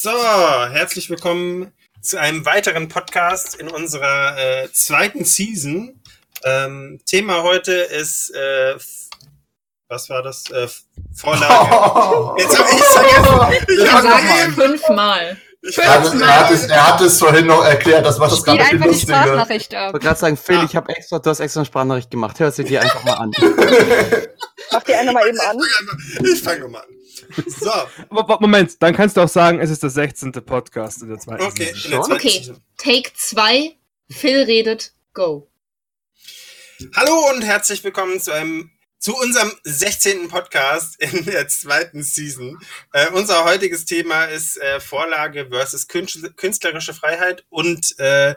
So, herzlich willkommen zu einem weiteren Podcast in unserer äh, zweiten Season. Ähm, Thema heute ist, äh, was war das? Äh, Vorlage. Jetzt hab ich vergessen. Ich sage fünfmal. Er hat, es, er, hat es, er hat es vorhin noch erklärt, das macht das gerade einfach die lustiger. Sprachnachricht Ich ab. wollte gerade sagen, Phil, Ja. ich habe extra, du hast extra eine Sprachnachricht gemacht. Hör sie dir einfach mal an. Mach die eine mal eben an. Ich fange nochmal an. So, Aber- Moment, dann kannst du auch sagen, es ist der 16. Podcast in der zweiten okay. Season. In der Schon? zweiten Okay. Season. Take 2. Phil redet. Go. Hallo und herzlich willkommen zu einem zu unserem 16. Podcast in der zweiten Season. Äh, unser heutiges Thema ist äh, Vorlage versus künstl- künstlerische Freiheit und äh,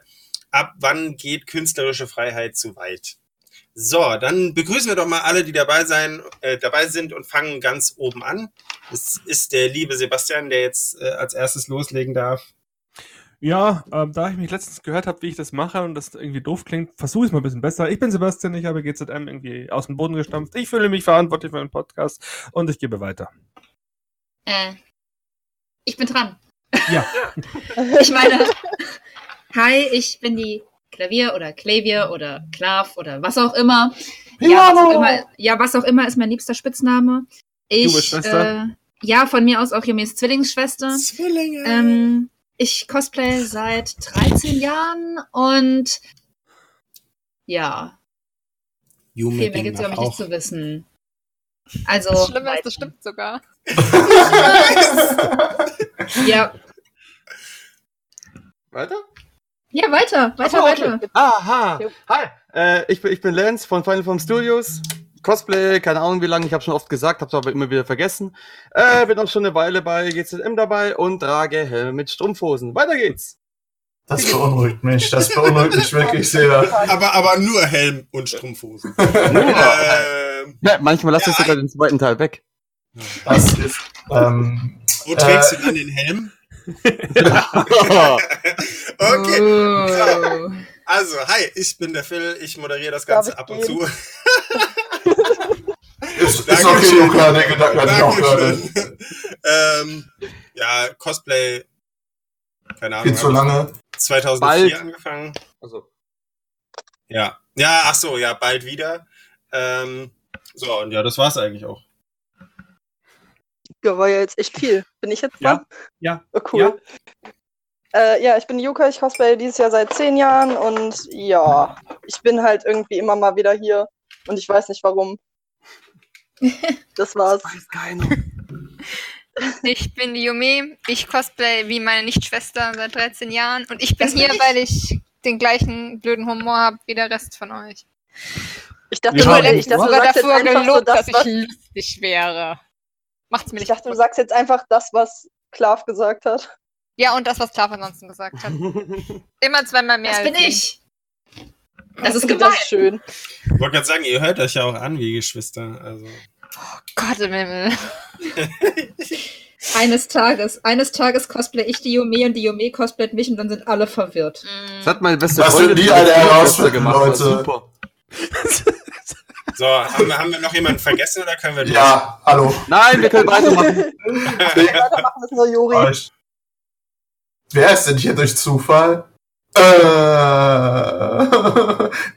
ab wann geht künstlerische Freiheit zu weit? So, dann begrüßen wir doch mal alle, die dabei sein, äh, dabei sind und fangen ganz oben an. Es ist der liebe Sebastian, der jetzt äh, als erstes loslegen darf. Ja, ähm, da ich mich letztens gehört habe, wie ich das mache und das irgendwie doof klingt, versuche ich es mal ein bisschen besser. Ich bin Sebastian, ich habe GZM irgendwie aus dem Boden gestampft. Ich fühle mich verantwortlich für den Podcast und ich gebe weiter. Äh, ich bin dran. Ja. Ich meine, hi, ich bin die Klavier oder Klavier oder Klav oder was auch immer. Ja, was auch immer, ja, was auch immer ist mein liebster Spitzname. Ich, Junge Schwester? Äh, ja, von mir aus auch Jumis Zwillingsschwester. Zwillinge. Ähm, ich cosplay seit 13 Jahren und ja, Jume viel mehr Ding gibt's über mich nicht zu wissen. Also, Das Schlimme ist, das stimmt sogar. ja, Weiter? Ja, weiter, weiter, Ach so, okay. weiter. Aha. Hi. Äh, ich, bin, ich bin Lance von Final Form Studios. Cosplay, keine Ahnung wie lange, ich habe schon oft gesagt, habe es aber immer wieder vergessen. Äh, bin auch schon eine Weile bei GZM dabei und trage Helm mit Strumpfhosen. Weiter geht's. Das beunruhigt mich, das beunruhigt mich wirklich sehr. Aber, aber nur Helm und Strumpfhosen. ähm, Ja, manchmal lasse ich Ja, sogar den zweiten Teil weg. Das ist, ähm, wo trägst Äh. du dann den Helm? okay. Oh. Also, hi, ich bin der Phil, ich moderiere das Ganze ab und gehen? zu. ist, ist okay, Luca, den Gedanken hatte ich auch gerade. Ähm, ja, Cosplay, keine Ahnung, Viel zu lange. ich 2004 Bald. angefangen. Also, Ja, ja, ach so, ja, bald wieder. Ähm, so, und ja, das war's eigentlich auch. Ja, war ja jetzt echt viel. Bin ich jetzt Ja. dran? Ja. Oh, cool. Äh, ja, ich bin Yuka, ich cosplay dieses Jahr seit zehn Jahren und ja, ich bin halt irgendwie immer mal wieder hier und ich weiß nicht warum. Das war's. weiß keiner. Ich bin die Yume. Ich cosplay wie meine Nichtschwester seit 13 Jahren. Und ich bin Das bin hier, ich. weil ich den gleichen blöden Humor habe wie der Rest von euch. Ich dachte, Ja, aber ich dachte, du sogar dafür einfach so gelobt, das, dass ich lustig wäre. Macht's mir ich nicht dachte, du sagst jetzt einfach das, was Klav gesagt hat. Ja, und das, was Klav ansonsten gesagt hat. Immer zweimal mehr. Das als bin ich. Das ist Das gemein. ist schön. Ich wollte gerade sagen, ihr hört euch ja auch an wie Geschwister. Also. Gott im Himmel. Eines Tages, eines Tages cosplay ich die Yume und die Yume cosplayt mich und dann sind alle verwirrt. Das hat meine beste Das Freundin die alle gemacht, Leute. Super. So, haben wir, haben wir noch jemanden vergessen oder können wir durch? Ja, hallo. Nein, wir können weitermachen. Weitermachen ist nur Juri. Wer ist denn hier durch Zufall? Äh,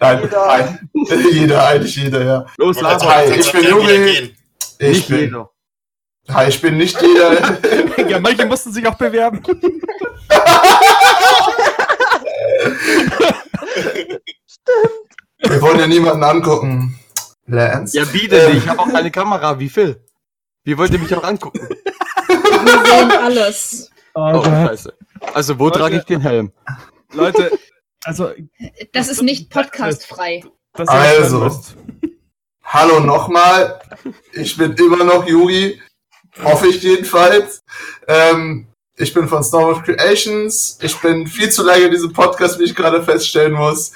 nein, Jeder. nein. jeder, eigentlich jeder, ja. Los, gerade Hi, ich bin wir Juri. Ich Nicht bin, jeder. hi, ich bin nicht jeder. Ja, manche mussten sich auch bewerben. Wir wollen ja niemanden angucken. Lance? Ja, wie denn? Ich habe auch keine Kamera, wie Phil. Wie wollt ihr mich auch angucken? Wir sehen alles. Oh, scheiße. Also, wo Leute. trage ich den Helm? Leute, also, Das ist nicht podcastfrei. Also. Hallo nochmal. Ich bin immer noch Juri. Hoffe ich jedenfalls. Ähm, ich bin von Storm of Creations. Ich bin viel zu lange in diesem Podcast, wie ich gerade feststellen muss.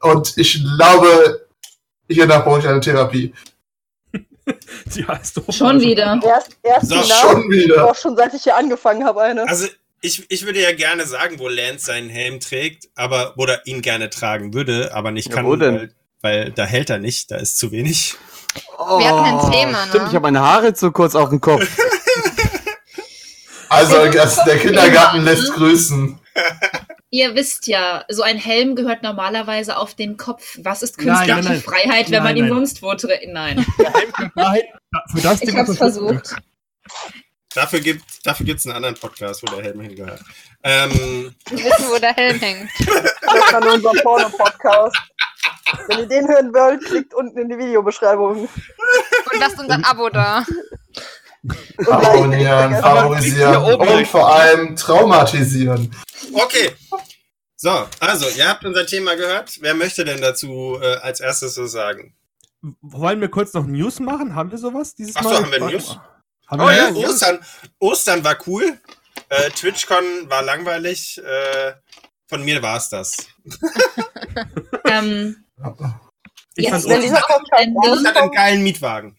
Und ich glaube, hiernach brauche ich eine Therapie. Die heißt doch Schon wieder. Erst, erst So, die Schon wieder. auch schon seit ich hier angefangen habe, eine. Also, ich, ich würde ja gerne sagen, wo Lance seinen Helm trägt, aber oder ihn gerne tragen würde, aber nicht Ja, kann, wo denn? Weil, weil da hält er nicht, da ist zu wenig. Oh, Wir hatten ein Thema, ne? Stimmt, ich habe meine Haare zu kurz auf dem Kopf. Also der Kindergarten lässt grüßen. Ihr wisst ja, so ein Helm gehört normalerweise auf den Kopf. Was ist Nein, künstliche nein, nein. Freiheit, wenn Nein, man ihn nein. sonst wo. Nein, Nein, für das ich hab's ist versucht. Dafür gibt es dafür gibt's einen anderen Podcast, wo der Helm hingehört. Ähm, Wir wissen, wo der Helm hängt. Das war nur unser Porno-Podcast. Wenn ihr den hören wollt, klickt unten in die Videobeschreibung. Und lasst uns ein Abo da. Abonnieren, favorisieren und vor allem traumatisieren. okay. So, also, ihr habt unser Thema gehört. Wer möchte denn dazu äh, als erstes so sagen? Wollen wir kurz noch News machen? Haben wir sowas dieses Ach so, Mal? haben wir News? Haben Oh wir ja, News? Ostern, Ostern war cool. Äh, TwitchCon war langweilig. Äh, von mir war's das. Ähm, Ich jetzt, fand Ostern, Ich hatte einen geilen Mietwagen.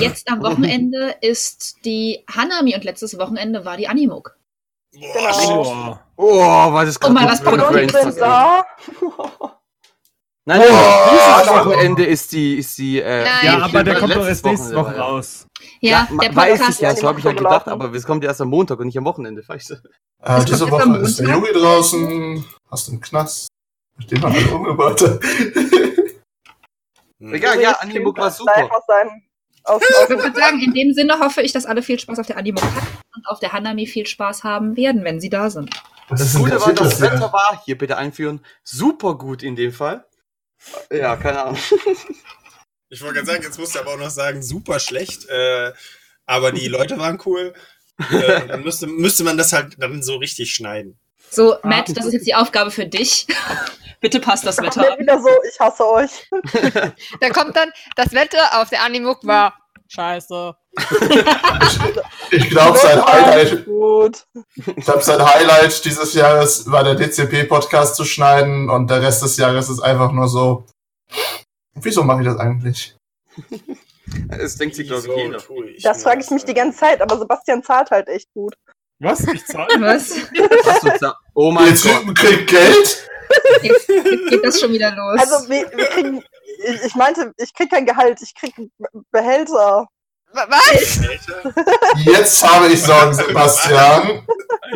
Jetzt am Wochenende ist die Hanami und letztes Wochenende war die Animuk. Boah, Genau. oh. Oh, war das Oh, mal was gerade da. Nein, nein, Oh, dieses. Wochenende ist die, ist die, äh, Nein. Ja, aber der kommt doch erst nächste Woche war, ja. raus. Ja, ma- der weiß ich ja, so habe ich ja ist gedacht, aber es kommt ja erst am Montag und nicht am Wochenende. Weißt du? Äh, diese Woche ist der. Junge draußen, hast einen Knast, nachdem man alle umgebracht hat. Hm. Egal, ja, Animuk war Live super. aus seinem, aus, Ich würde sagen, in dem Sinne hoffe ich, dass alle viel Spaß auf der Animuk hatten und auf der Hanami viel Spaß haben werden, wenn sie da sind. Das Das Gute war, das Wetter war, hier bitte einführen, super gut in dem Fall. Ja, keine Ahnung. Ich wollte gerade sagen, jetzt musst du aber auch noch sagen, super schlecht. Äh, aber die Leute waren cool. Äh, dann müsste, müsste man das halt dann so richtig schneiden. So, Matt, das ist jetzt die Aufgabe für dich. Bitte passt das Wetter ab. wieder so, ich hasse euch. Da kommt dann, das Wetter auf der Animuk war scheiße. Ich glaube, sein Highlight, Gut. ich glaub, sein Highlight dieses Jahres war der DCP-Podcast zu schneiden und der Rest des Jahres ist einfach nur so. Wieso mache ich das eigentlich? Das denkt sich, glaube ich, jeder. Das frage ich mich die an? ganze Zeit, aber Sebastian zahlt halt echt gut. Was? Ich zahle? Was? Was Oh mein Ihr Gott. Typen kriegt Geld? Jetzt, jetzt geht das schon wieder los. Also wir, wir kriegen, ich, ich meinte, ich krieg kein Gehalt, ich krieg Behälter. Wa- Was? Jetzt habe ich Sorgen, Sebastian.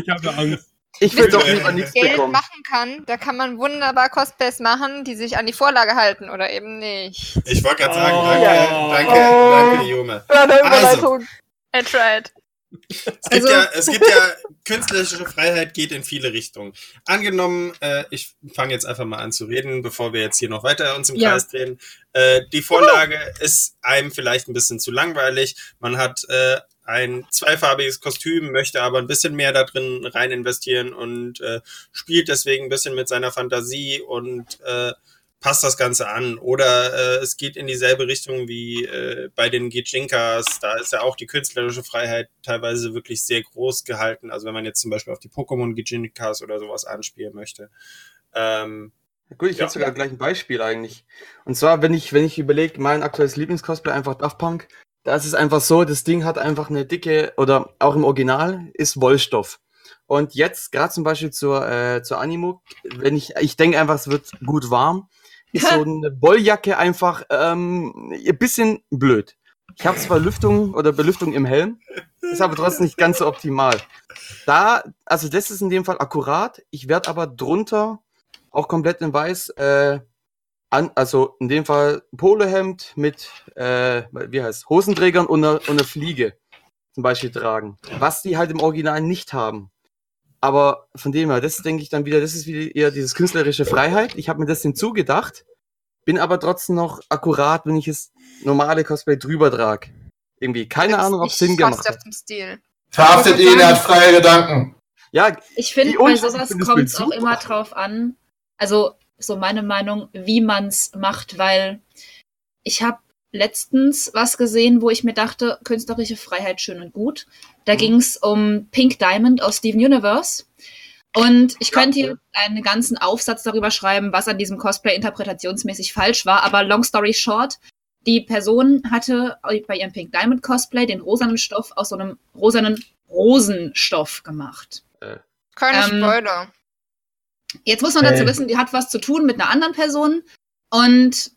Ich habe Angst. Ich will doch Äh, lieber nichts Geld bekommen. machen kann, da kann man wunderbar Cosplays machen, die sich an die Vorlage halten oder eben nicht. Ich wollte gerade sagen, Oh. danke, danke, Oh. danke, Junge. Ja, eine Also. Überleitung. I tried. Es gibt, Also- ja, es gibt ja, künstlerische Freiheit geht in viele Richtungen. Angenommen, äh, ich fange jetzt einfach mal an zu reden, bevor wir jetzt hier noch weiter uns im Ja. Kreis drehen. Äh, die Vorlage ist einem vielleicht ein bisschen zu langweilig. Man hat äh, ein zweifarbiges Kostüm, möchte aber ein bisschen mehr da drin rein investieren und äh, spielt deswegen ein bisschen mit seiner Fantasie und äh, passt das Ganze an. Oder äh, es geht in dieselbe Richtung wie äh, bei den Gijinkas. Da ist ja auch die künstlerische Freiheit teilweise wirklich sehr groß gehalten. Also wenn man jetzt zum Beispiel auf die Pokémon Gijinkas oder sowas anspielen möchte. Ähm, Gut, ich Ja. hätte sogar gleich ein Beispiel eigentlich. Und zwar, wenn ich, wenn ich überlege, mein aktuelles Lieblingscosplay einfach Daft Punk, da ist es einfach so, das Ding hat einfach eine dicke, oder auch im Original, ist Wollstoff. Und jetzt, gerade zum Beispiel zur, äh, zur Animo, wenn ich, ich denke einfach, es wird gut warm, ist so eine Wolljacke einfach ähm, ein bisschen blöd. Ich habe zwar Lüftung oder Belüftung im Helm, ist aber trotzdem nicht ganz so optimal. Da, also das ist in dem Fall akkurat. Ich werde aber drunter auch komplett in weiß, äh, an, also in dem Fall Polohemd mit, äh, wie heißt, Hosenträgern und einer, und einer Fliege zum Beispiel tragen. Was die halt im Original nicht haben. Aber von dem her, das denke ich dann wieder, das ist wieder eher dieses künstlerische Freiheit. Ich habe mir das hinzugedacht, bin aber trotzdem noch akkurat, wenn ich es normale Cosplay drüber trage. Irgendwie, keine Ahnung, ob es Sinn gemacht hat. zum Stil. Verhaftet ihn, er hat freie Gedanken. Ja, Ich finde, Die bei sowas kommt es auch immer drauf an. Also, so meine Meinung, wie man's macht, weil ich habe letztens was gesehen, wo ich mir dachte, künstlerische Freiheit schön und gut. Da Mhm. ging's um Pink Diamond aus Steven Universe. Und ich könnte hier einen ganzen Aufsatz darüber schreiben, was an diesem Cosplay interpretationsmäßig falsch war. Aber long story short, die Person hatte bei ihrem Pink Diamond Cosplay den rosanen Stoff aus so einem rosanen Rosenstoff gemacht. Keine Ähm, Spoiler. Jetzt muss man dazu Hey. wissen, die hat was zu tun mit einer anderen Person und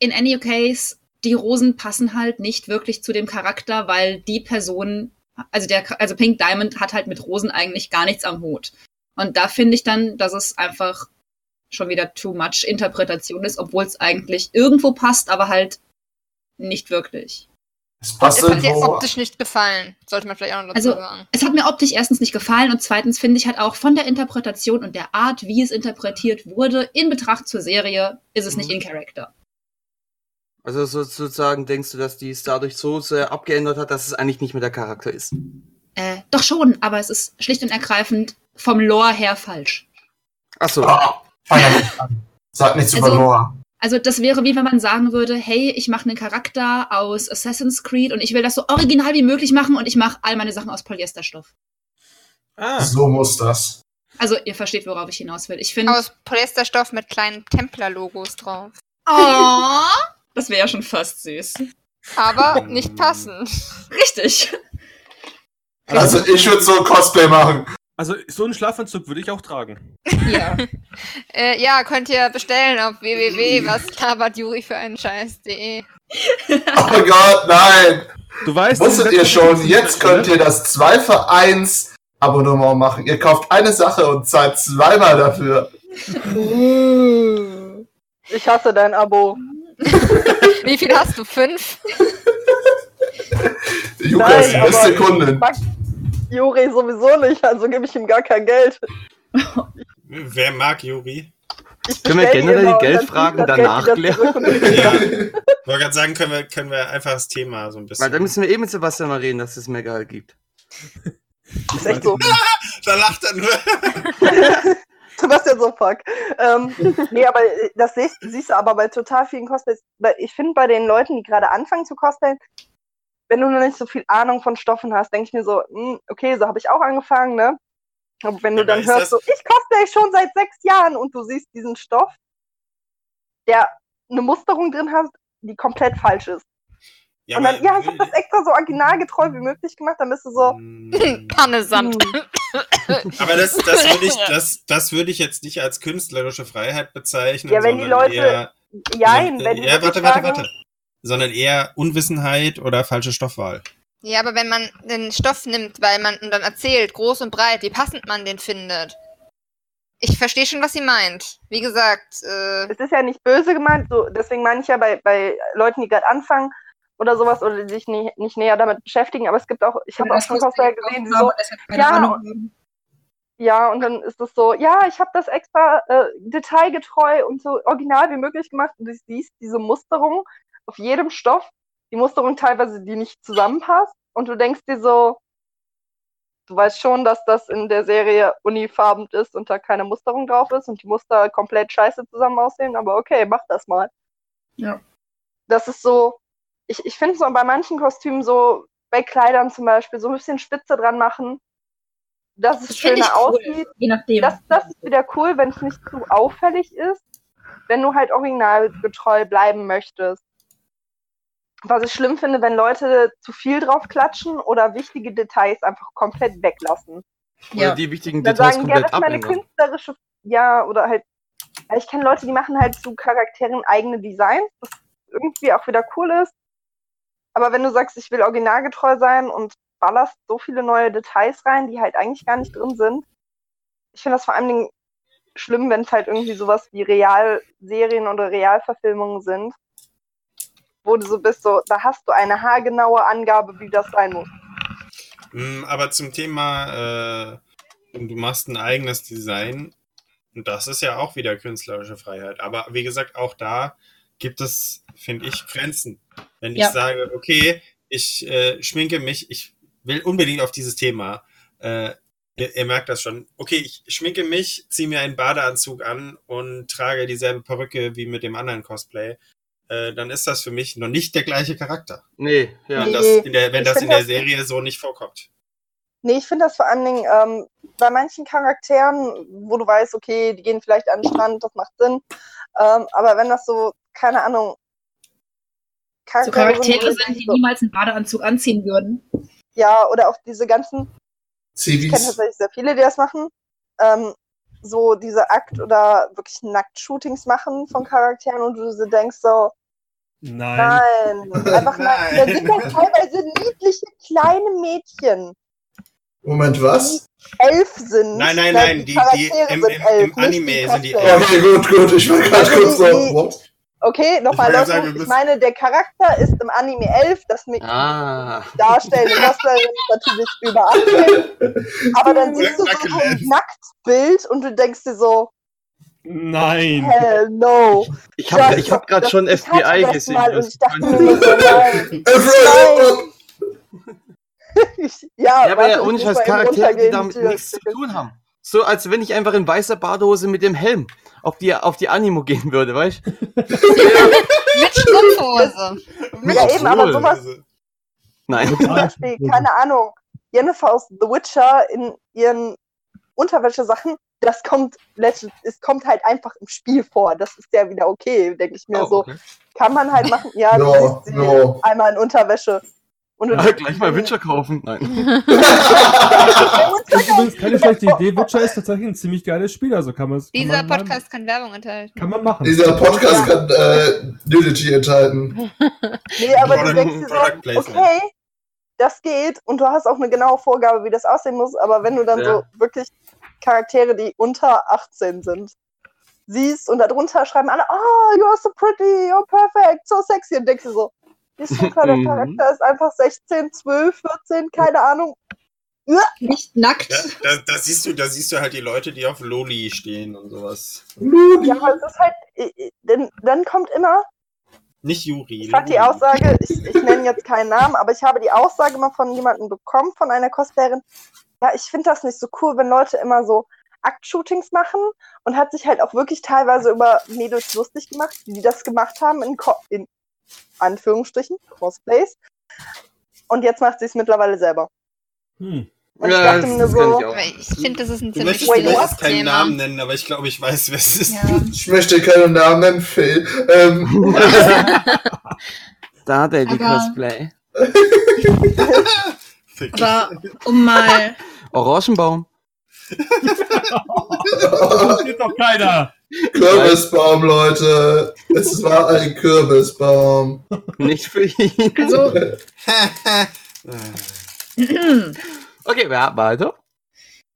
in any case, die Rosen passen halt nicht wirklich zu dem Charakter, weil die Person also der, also Pink Diamond hat halt mit Rosen eigentlich gar nichts am Hut. Und da finde ich dann, dass es einfach schon wieder too much Interpretation ist, obwohl es eigentlich irgendwo passt, aber halt nicht wirklich. Es passt Es hat dir optisch nicht gefallen, sollte man vielleicht auch noch dazu Also, sagen. es hat mir optisch erstens nicht gefallen und zweitens finde ich halt auch von der Interpretation und der Art, wie es interpretiert wurde, in Betracht zur Serie, ist es nicht in Character. Also so- sozusagen denkst du, dass die es dadurch so sehr abgeändert hat, dass es eigentlich nicht mehr der Charakter ist. Äh, doch schon, aber es ist schlicht und ergreifend vom Lore her falsch. Ach so. Fang ja nicht an. Sag nichts über Also- Nora. Also das wäre wie wenn man sagen würde, hey, ich mache einen Charakter aus Assassin's Creed und ich will das so original wie möglich machen und ich mache all meine Sachen aus Polyesterstoff. Ah, So muss das. Also ihr versteht, worauf ich hinaus will. Ich finde, Aus Polyesterstoff mit kleinen Templer-Logos drauf. oh, das wäre ja schon fast süß. Aber nicht passend. Richtig. Also ich würde so ein Cosplay machen. Also so einen Schlafanzug würde ich auch tragen. Ja. Äh, ja, könnt ihr bestellen auf www.waslabertjuri für einen Scheiß.de. Oh Gott, nein. Du weißt, Wusstet ihr schon, jetzt könnt ihr das 2 für 1 Abonnement machen. Ihr kauft eine Sache und zahlt zweimal dafür. Ich hasse dein Abo. Wie viel hast du? Fünf? Juka ist die Nein, beste Kundin. Juri sowieso nicht, also gebe ich ihm gar kein Geld. wer mag? Ich Können wir generell die dann Geldfragen Geld danach wieder klären? Ja. Ich wollte gerade sagen, können wir, können wir einfach das Thema so ein bisschen. Weil da müssen wir eben mit Sebastian mal reden, dass es mehr Gehalt gibt. Ist echt so. da lacht er nur. Sebastian so fuck. Ähm, nee, aber äh, das siehst, siehst du aber bei total vielen Cosplays. Ich finde bei den Leuten, die gerade anfangen zu cosplayen, wenn du noch nicht so viel Ahnung von Stoffen hast, denke ich mir so, hm, okay, so habe ich auch angefangen, ne? Aber wenn du Aber dann hörst, das- so, ich cosplay schon seit sechs Jahren und du siehst diesen Stoff, der eine Musterung drin hat, die komplett falsch ist. Ja, und dann, ja, ich habe das extra so originalgetreu wie möglich gemacht, dann bist du so, Mm, Pannesand. hm, Aber das, das würde ich, das, das würde ich jetzt nicht als künstlerische Freiheit bezeichnen. Ja, wenn die Leute- Eher, jein, sondern- wenn die ja, warte, warte, warte. Sondern eher Unwissenheit oder falsche Stoffwahl. Ja, aber wenn man den Stoff nimmt, weil man und dann erzählt, groß und breit, wie passend man den findet. Ich verstehe schon, was sie meint. Wie gesagt, äh, es ist ja nicht böse gemeint, so, deswegen meine ich ja bei, bei Leuten, die gerade anfangen oder sowas oder die sich nie, nicht näher damit beschäftigen, aber es gibt auch, ich habe auch schon Cosplayer gesehen, die so, Ja, ja, und dann ist es so, ja, ich habe das extra äh, detailgetreu und so original wie möglich gemacht. Und du siehst diese Musterung auf jedem Stoff, die Musterung teilweise, die nicht zusammenpasst. Und du denkst dir so, du weißt schon, dass das in der Serie unifarben ist und da keine Musterung drauf ist und die Muster komplett scheiße zusammen aussehen, aber okay, mach das mal. Ja. Das ist so, ich, ich finde so bei manchen Kostümen so, bei Kleidern zum Beispiel, so ein bisschen Spitze dran machen, dass es Das schöner cool. aussieht. Je nachdem. Das, das ist wieder cool, wenn es nicht zu auffällig ist, wenn du halt originalgetreu bleiben möchtest. Was ich schlimm finde, wenn Leute zu viel drauf klatschen oder wichtige Details einfach komplett weglassen. Oder ja. die wichtigen Dann Details sagen, ja, das komplett ist meine abändern. künstlerische, ja, oder halt, ich kenne Leute, die machen halt zu Charakteren eigene Designs, was irgendwie auch wieder cool ist. Aber wenn du sagst, ich will originalgetreu sein und ballerst so viele neue Details rein, die halt eigentlich gar nicht drin sind, ich finde das vor allen Dingen schlimm, wenn es halt irgendwie sowas wie Realserien oder Realverfilmungen sind, wo du so bist, so, da hast du eine haargenaue Angabe, wie das sein muss. Mm, Aber zum Thema, äh, du machst ein eigenes Design, das ist ja auch wieder künstlerische Freiheit. Aber wie gesagt, auch da gibt es, finde ich, Grenzen. Wenn ich Ja. sage, okay, ich äh, schminke mich, ich will unbedingt auf dieses Thema. Äh, ihr, ihr merkt das schon. Okay, ich schminke mich, ziehe mir einen Badeanzug an und trage dieselbe Perücke wie mit dem anderen Cosplay. Äh, dann ist das für mich noch nicht der gleiche Charakter. Nee, ja. Wenn Nee, das in der, wenn ich das in der das- Serie so nicht vorkommt. Nee, ich finde das vor allen Dingen ähm, bei manchen Charakteren, wo du weißt, okay, die gehen vielleicht an den Strand, das macht Sinn. Ähm, aber wenn das so, keine Ahnung, so Charaktere wo du sind, die so, niemals einen Badeanzug anziehen würden. Ja, oder auch diese ganzen, ich kenne Civis. tatsächlich sehr viele, die das machen, ähm, so diese Akt- oder wirklich Nackt-Shootings machen von Charakteren und du so denkst so, Nein. Nein, einfach nein. Da sind doch teilweise niedliche kleine Mädchen, Moment, was? die elf sind. Nein, nein, Ja, nein, die, die Charaktere im, sind im, elf, im Anime sind die elf. Okay, gut, gut. Ich war gerade Also kurz so. Okay, nochmal Ich du ich meine, der Charakter ist im Anime 11, das mit Ah. darstellende Cosplayerin ist natürlich über 18. Aber dann siehst du so, so ein Nacktbild und du denkst dir so, Nein. hell no. Ich habe ich hab gerade schon Ich FBI das gesehen. Mal und das- ich dachte mir so, nein. Ich, ja, Ja, aber ja, ich ohne Scheiß mal eben Charaktere, die damit nichts zu tun haben. So, als wenn ich einfach in weißer Badehose mit dem Helm auf die, auf die Animo gehen würde, weißt du? Mit Strumpfhose. Ja, eben, aber sowas Nein. zum Beispiel, keine Ahnung, Jennifer aus The Witcher in ihren Unterwäschesachen, das kommt, es kommt halt einfach im Spiel vor. Das ist ja wieder okay, denke ich mir Oh, so. okay. Kann man halt machen, ja, du Ja, siehst sie ja. einmal in Unterwäsche. Und du Ja, gleich mal Witcher kaufen. Nein. Das ist übrigens keine schlechte Idee. Witcher ist tatsächlich ein ziemlich geiles Spiel, also kann man Dieser kann man, Podcast kann Werbung enthalten. kann man machen. Dieser Podcast kann äh, Nudity enthalten. Nee, aber du denkst dir so, okay, das geht und du hast auch eine genaue Vorgabe, wie das aussehen muss, aber wenn du dann Ja. so wirklich Charaktere, die unter 18 sind, siehst und darunter schreiben alle, oh, you are so pretty, you're perfect, so sexy und denkst dir so, der Mhm. Charakter ist einfach 16, 12, 14, keine Ahnung. Nicht nackt. Ja, da, da, siehst du, da siehst du halt die Leute, die auf Loli stehen und sowas. Ja, aber es ist halt, denn, dann kommt immer, Nicht Juri. Ich fand die Loli. Aussage, ich, ich nenne jetzt keinen Namen, aber ich habe die Aussage mal von jemandem bekommen, von einer Cosplayerin. Ja, ich finde das nicht so cool, wenn Leute immer so Aktshootings machen und hat sich halt auch wirklich teilweise über Mädels lustig gemacht, die das gemacht haben in, Co in Anführungsstrichen, Cosplays. Und jetzt macht sie es mittlerweile selber. Hm. Und ich Ja, dachte das, mir das so, ich ich finde, das ist ein Du ziemlich möchtest, du möchtest what? keinen Thema. Namen nennen, aber ich glaube, ich weiß, wer es ist. Ja. Ich möchte keinen Namen nennen, Phil. Ähm, Da hat er die Aber- Cosplay. Fick. Aber um mal, Orangenbaum. Das geht doch keiner. Kürbisbaum, Leute. Es war ein Kürbisbaum. Nicht für ihn. also, Okay, ja, weiter.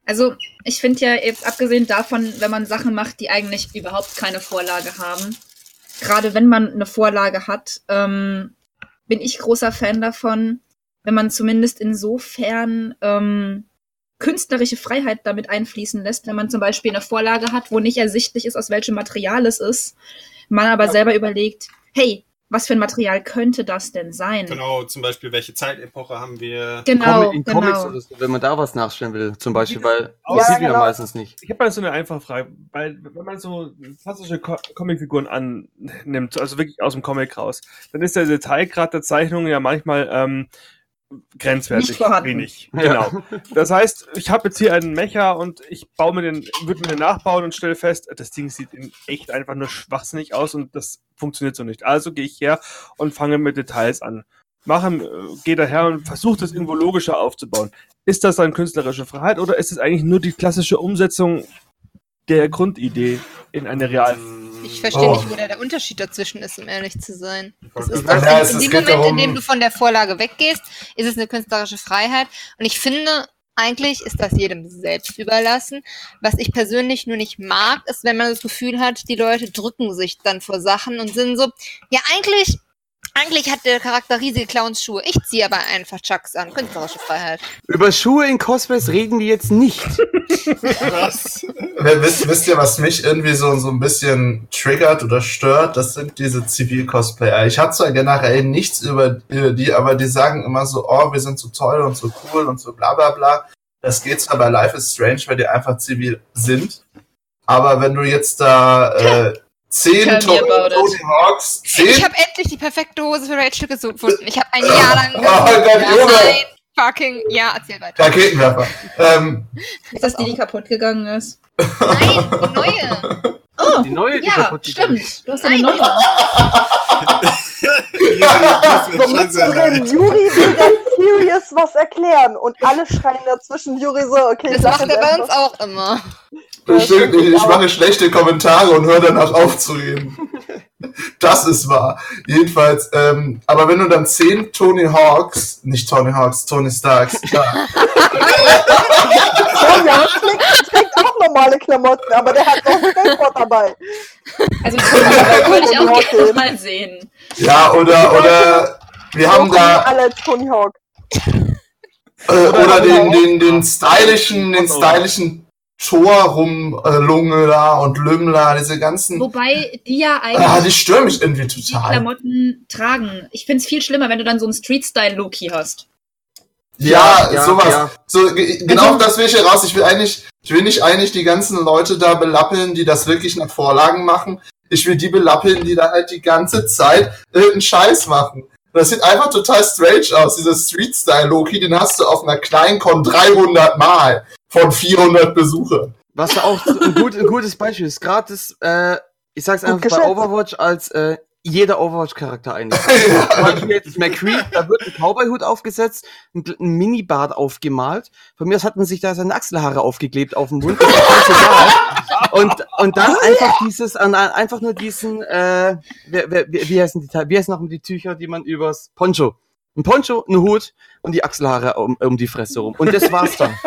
also ich finde ja jetzt abgesehen davon, wenn man Sachen macht, die eigentlich überhaupt keine Vorlage haben, gerade wenn man eine Vorlage hat, ähm, bin ich großer Fan davon, wenn man zumindest insofern ähm, künstlerische Freiheit damit einfließen lässt, wenn man zum Beispiel eine Vorlage hat, wo nicht ersichtlich ist, aus welchem Material es ist, man aber selber überlegt, hey, was für ein Material könnte das denn sein? genau, zum Beispiel, welche Zeitepoche haben wir? Genau, in Comics genau. oder so, wenn man da was nachstellen will, zum Beispiel, weil Ja, das sieht man ja genau. meistens nicht. Ich habe mal so eine einfache Frage, weil wenn man so klassische Co Comicfiguren annimmt, also wirklich aus dem Comic raus, dann ist der Detailgrad der Zeichnung ja manchmal ähm, grenzwertig Nicht vorhanden. wenig. Ja. Genau. Das heißt, ich habe jetzt hier einen Mecher und ich baue mir den, würde mir den nachbauen und stelle fest, das Ding sieht in echt einfach nur schwachsinnig aus und das funktioniert so nicht. Also gehe ich her und fange mit Details an. Mache, äh, gehe daher und versuche das irgendwo logischer aufzubauen. Ist das dann künstlerische Freiheit oder ist es eigentlich nur die klassische Umsetzung der Grundidee in eine Real? Ich verstehe Oh. nicht, wo da der Unterschied dazwischen ist, um ehrlich zu sein. Es ist Ja, doch, es- in es dem Moment, darum- in dem du von der Vorlage weggehst, ist es eine künstlerische Freiheit. Und ich finde, eigentlich ist das jedem selbst überlassen. Was ich persönlich nur nicht mag, ist, wenn man das Gefühl hat, die Leute drücken sich dann vor Sachen und sind so, ja, eigentlich, eigentlich hat der Charakter riesige Clownsschuhe. Ich ziehe aber einfach Chucks an. Künstlerische Freiheit. Über Schuhe in Cosplays reden wir jetzt nicht. Was? Wisst, wisst ihr, was mich irgendwie so, so ein bisschen triggert oder stört? Das sind diese Zivil-Cosplayer. Ich habe zwar generell nichts über, über die, aber die sagen immer so, oh, wir sind so toll und so cool und so bla bla bla. Das geht zwar bei Life is Strange, weil die einfach zivil sind. Aber wenn du jetzt da äh, zehn Tell me To- about it. Tony Hawks, zehn Ich habe endlich die perfekte Hose für Rachel gefunden. Ich habe ein Jahr lang Oh Gott, ja, Junge. nein, fucking, ja, erzähl weiter. Raketenwerfer. Ähm, Ist das die, die kaputt gegangen ist? Nein, die neue. Oh, Die neue, die ja, kaputt gegangen stimmt. Du hast eine neue. so mittendrin, Juri will ganz serious was erklären und alle schreien dazwischen. Juri so, okay, Das macht er bei uns auch immer. bestimmt, ich, ich mache schlechte Kommentare und höre danach auf zu reden. Das ist wahr. Jedenfalls, ähm, aber wenn du dann zehn Tony Hawks, nicht Tony Hawks, Tony Starks, ja, trägt auch normale Klamotten, aber der hat noch ein Skateboard dabei. Also Tony wollte ich auch gerne mal sehen. ja oder, oder, wir haben So da, alle Tony Hawk. äh, oder den, den, den stylischen, den stylischen Tor rum, äh, Lunge da und Lümmler, diese ganzen, Wobei die ja ah, eigentlich die stören mich irgendwie die total. Klamotten tragen. Ich find's viel schlimmer, wenn du dann so einen Street-Style-Look hier hast. Ja, Ja, sowas. ja. So, Also genau das will ich hier raus. Ich will eigentlich, ich will nicht eigentlich die ganzen Leute da belappeln, die das wirklich nach Vorlagen machen. Ich will die belappeln, die da halt die ganze Zeit irgendeinen Scheiß machen. Das sieht einfach total strange aus. Dieser Street-Style-Loki, den hast du auf einer Kleincon 300 Mal von 400 Besuchern. Was da auch ein, gut, ein gutes Beispiel ist, gerade das, äh, ich sag's einfach bei. Overwatch als äh, jeder Overwatch-Charakter eigentlich. Zum jetzt McCree, da wird ein Cowboy-Hut aufgesetzt, ein, ein Minibart aufgemalt. Von mir aus hat man sich da seine Achselhaare aufgeklebt auf dem Mund. Und, und dann einfach dieses, einfach nur diesen, äh, wer, wie, wie heißen die, wie heißen noch die Tücher, die man übers Poncho. Ein Poncho, ein Hut und die Achselhaare um, um die Fresse rum. Und das war's dann.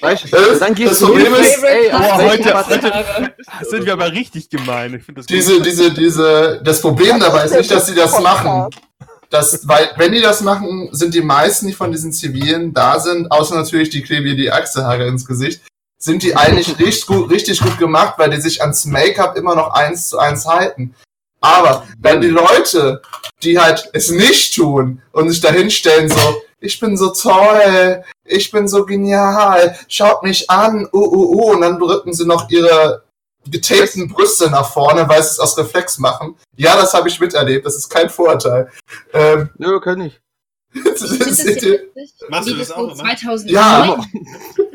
Weißt du? Das- Und dann gehst das du Problem hin, ist- ey, Boah, welchem heute- Material- Sind wir aber richtig gemein. Ich finde das Diese, diese, diese, das Problem dabei ist nicht, dass sie das machen. Das, weil, wenn die das machen, sind die meisten, die von diesen Zivilen da sind, außer natürlich die kleben ihr die Achselhaare ins Gesicht, sind die eigentlich richtig gut, richtig gut gemacht, weil die sich ans Make-up immer noch eins zu eins halten. Aber wenn die Leute, die halt es nicht tun und sich dahinstellen so, ich bin so toll, ich bin so genial, schaut mich an, uh, uh, uh, und dann drücken sie noch ihre getapten Brüste nach vorne, weil sie es aus Reflex machen. Ja, das habe ich miterlebt, das ist kein Vorurteil. Ähm, Nö, kann ich. Das Machst du das auch immer? 2009 Ja.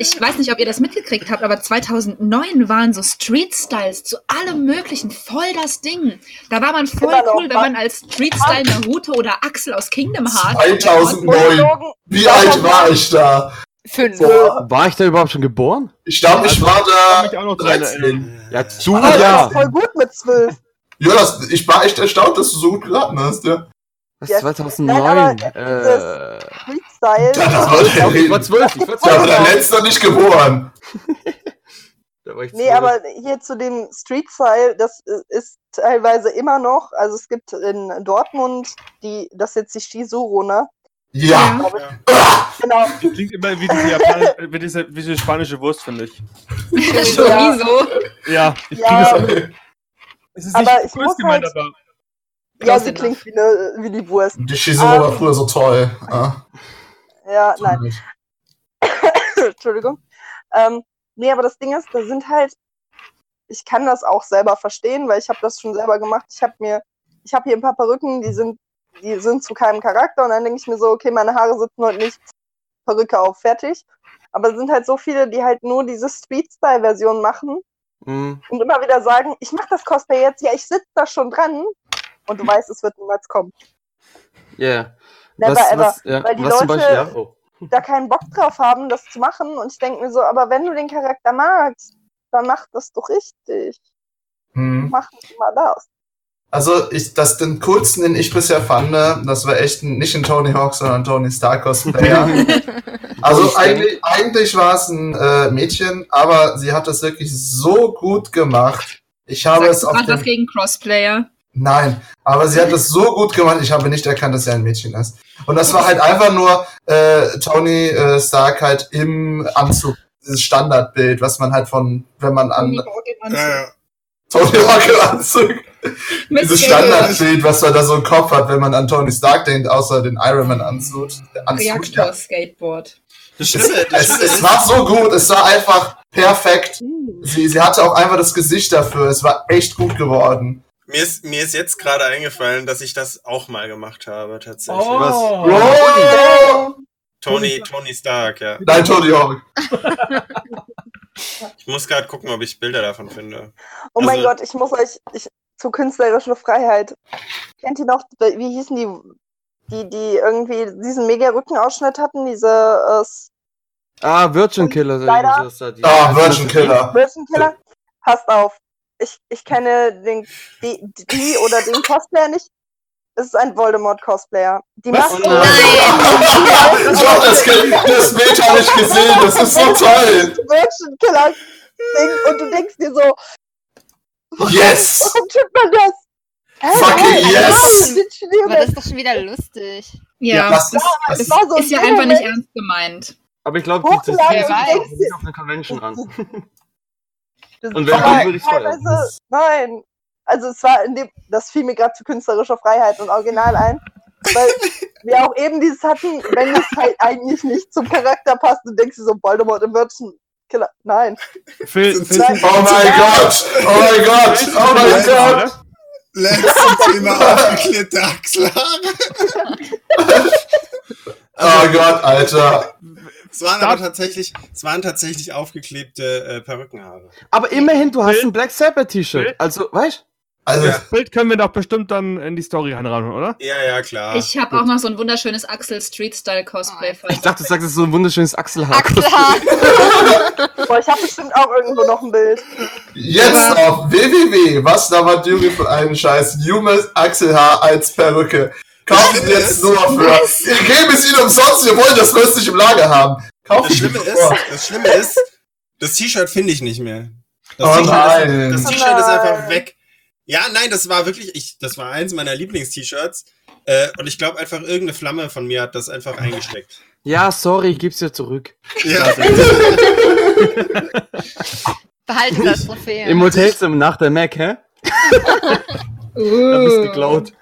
Ich weiß nicht, ob ihr das mitgekriegt habt, aber 2009 waren so Street-Styles zu allem Möglichen voll das Ding. Da war man voll Immer noch, cool, wenn wa- man als Street-Style Naruto oder Axel aus Kingdom Hearts 2009. Ungelogen, Wie alt war ich da? Fünf. War ich da überhaupt schon geboren? Ich glaube, ich Also, war da auch noch dran 13. Ja, du Aber das ja. ist voll gut mit zwölf. Ja, das, ich war echt erstaunt, dass du so gut geraten hast, ja. Was, Ja, 2009? nein, äh, aber Street-Style. Ja, das war ich, glaub, ich war der, zwölf. Ich war da war zwölf. der letzte nicht geboren. Da war ich Nee, zwölf. aber hier zu dem Street-Style, das äh, ist teilweise immer noch, also es gibt in Dortmund die, das ist jetzt die Shizuru, ne? Ja. Genau. Die klingt immer wie diese, Japan wie diese, wie diese spanische Wurst, finde ich. Chorizo. Ja, ich Ja. kriege es. Es ist Aber nicht muss gemeint, halt- aber Ja, sie klingt wie, ne, wie die Wurst. Die Shizuru war Ähm, früher so toll. Ja. Ja, nein. Entschuldigung. Ähm, nee, aber das Ding ist, da sind halt, ich kann das auch selber verstehen, weil ich habe das schon selber gemacht. Ich habe mir, ich habe hier ein paar Perücken, die sind, die sind zu keinem Charakter und dann denke ich mir so, okay, meine Haare sitzen heute nicht Perücke auf, fertig. Aber es sind halt so viele, die halt nur diese Street-Style-Version machen Hm. und immer wieder sagen, ich mache das Cosplay jetzt, ja, ich sitze da schon dran und du weißt, es wird niemals kommen. Yeah. Never was, ever. was, ja, Weil die Leute- Beispiel, ja, oh. da keinen Bock drauf haben, das zu machen. Und ich denke mir so, aber wenn du den Charakter magst, dann mach das doch richtig. Hm. Mach nicht immer das. Also, ich, das, den coolsten, den ich bisher fand, das war echt ein, nicht ein Tony Hawk, sondern ein Tony Stark Cosplayer. also, eigentlich, eigentlich war es ein äh, Mädchen, aber sie hat das wirklich so gut gemacht. Ich habe Sagst es du auf gerade was gegen Crossplayer? Nein, aber sie hat das so gut gemacht, ich habe nicht erkannt, dass sie ein Mädchen ist. Und das war halt einfach nur äh, Tony äh, Stark halt im Anzug, dieses Standardbild, was man halt von, wenn man an. Tony Hawk im Anzug, dieses. Standardbild, was man da so im Kopf hat, wenn man an Tony Stark denkt, außer den Iron Man Anzug. Anzug ja. Reaktor-Skateboard. Das es, Schlimme, das es, Schlimme es ist, war so gut, es war einfach perfekt. Sie, sie hatte auch einfach das Gesicht dafür, es war echt gut geworden. Mir, ist, mir ist jetzt gerade eingefallen, dass ich das auch mal gemacht habe, tatsächlich. Oh. Oh! Tony, Tony Stark, ja. Nein, Tony Hawk. Ich muss gerade gucken, ob ich Bilder davon finde. Oh mein Also- Gott, ich muss euch ich, zu künstlerischer Freiheit. Kennt ihr noch, wie hießen die, die, die irgendwie diesen mega Rückenausschnitt hatten, diese äh, Ah, Virgin Killer. Ah, Virgin Killer. Virgin Killer? Passt auf. Ich, ich kenne den, die, die oder den Cosplayer nicht. Es ist ein Voldemort-Cosplayer. Die Was? Maske. Oh nein. Ich hab das, das Bild habe ich gesehen, das ist so toll. Virgin Killer und du denkst dir so, Yes! warum tut man das? Hä, Fucking warum? yes! Aber das ist doch schon wieder lustig. Ja, das das, ist, das Es ist, war so ist ja einfach nicht ernst gemeint. Aber ich glaube, die das kommt dir, auf eine Convention an. Das Und wenn, dann würde feiern. teilweise, nein. Also es war in dem, das fiel mir gerade zu künstlerischer Freiheit und Original ein. Weil wir auch eben dieses hatten, wenn es halt eigentlich nicht zum Charakter passt, du denkst dir so, Voldemort im Virgin Killer. Nein. Phil, Phil, Nein. oh mein Gott! Oh mein Gott! Oh mein Gott! Letztes Thema aufgeklärte Achselhaare. Oh Gott, Alter. Es waren aber tatsächlich, es waren tatsächlich aufgeklebte äh, Perückenhaare. Aber immerhin, du hast Bild- ein Black Sabbath T-Shirt. Also, weißt Also, Ja. Bild können wir doch bestimmt dann in die Story reinrahmen, oder? Ja, ja, klar. Ich habe auch noch so ein wunderschönes Axel Street Style Cosplay. Oh, Ich dachte, du sagst, es ist so ein wunderschönes Achselhaar. Achselhaar. Boah, ich habe bestimmt auch irgendwo noch ein Bild. jetzt auf www. Was da war Jury für einen Scheiß? Humus Achselhaar als Perücke. Kaufen Sie jetzt nur für. Wir geben es Ihnen umsonst, wir wollen das röstlich im Lager haben. Kaufen Das Schlimme ist, sofort. das Schlimme ist, das T-Shirt finde ich nicht mehr. Das Oh T-Shirt nein. ist, das Oh T-Shirt ist einfach nein. weg. Ja, nein, das war wirklich, ich, das war eins meiner Lieblings-T-Shirts. Äh, und ich glaube einfach, irgendeine Flamme von mir hat das einfach eingesteckt. Ja, sorry, ich geb's dir zurück. Ja, Behalte das Trophäe. Im Hotelzimmer nach der Mac, hä? Da bist du geklaut.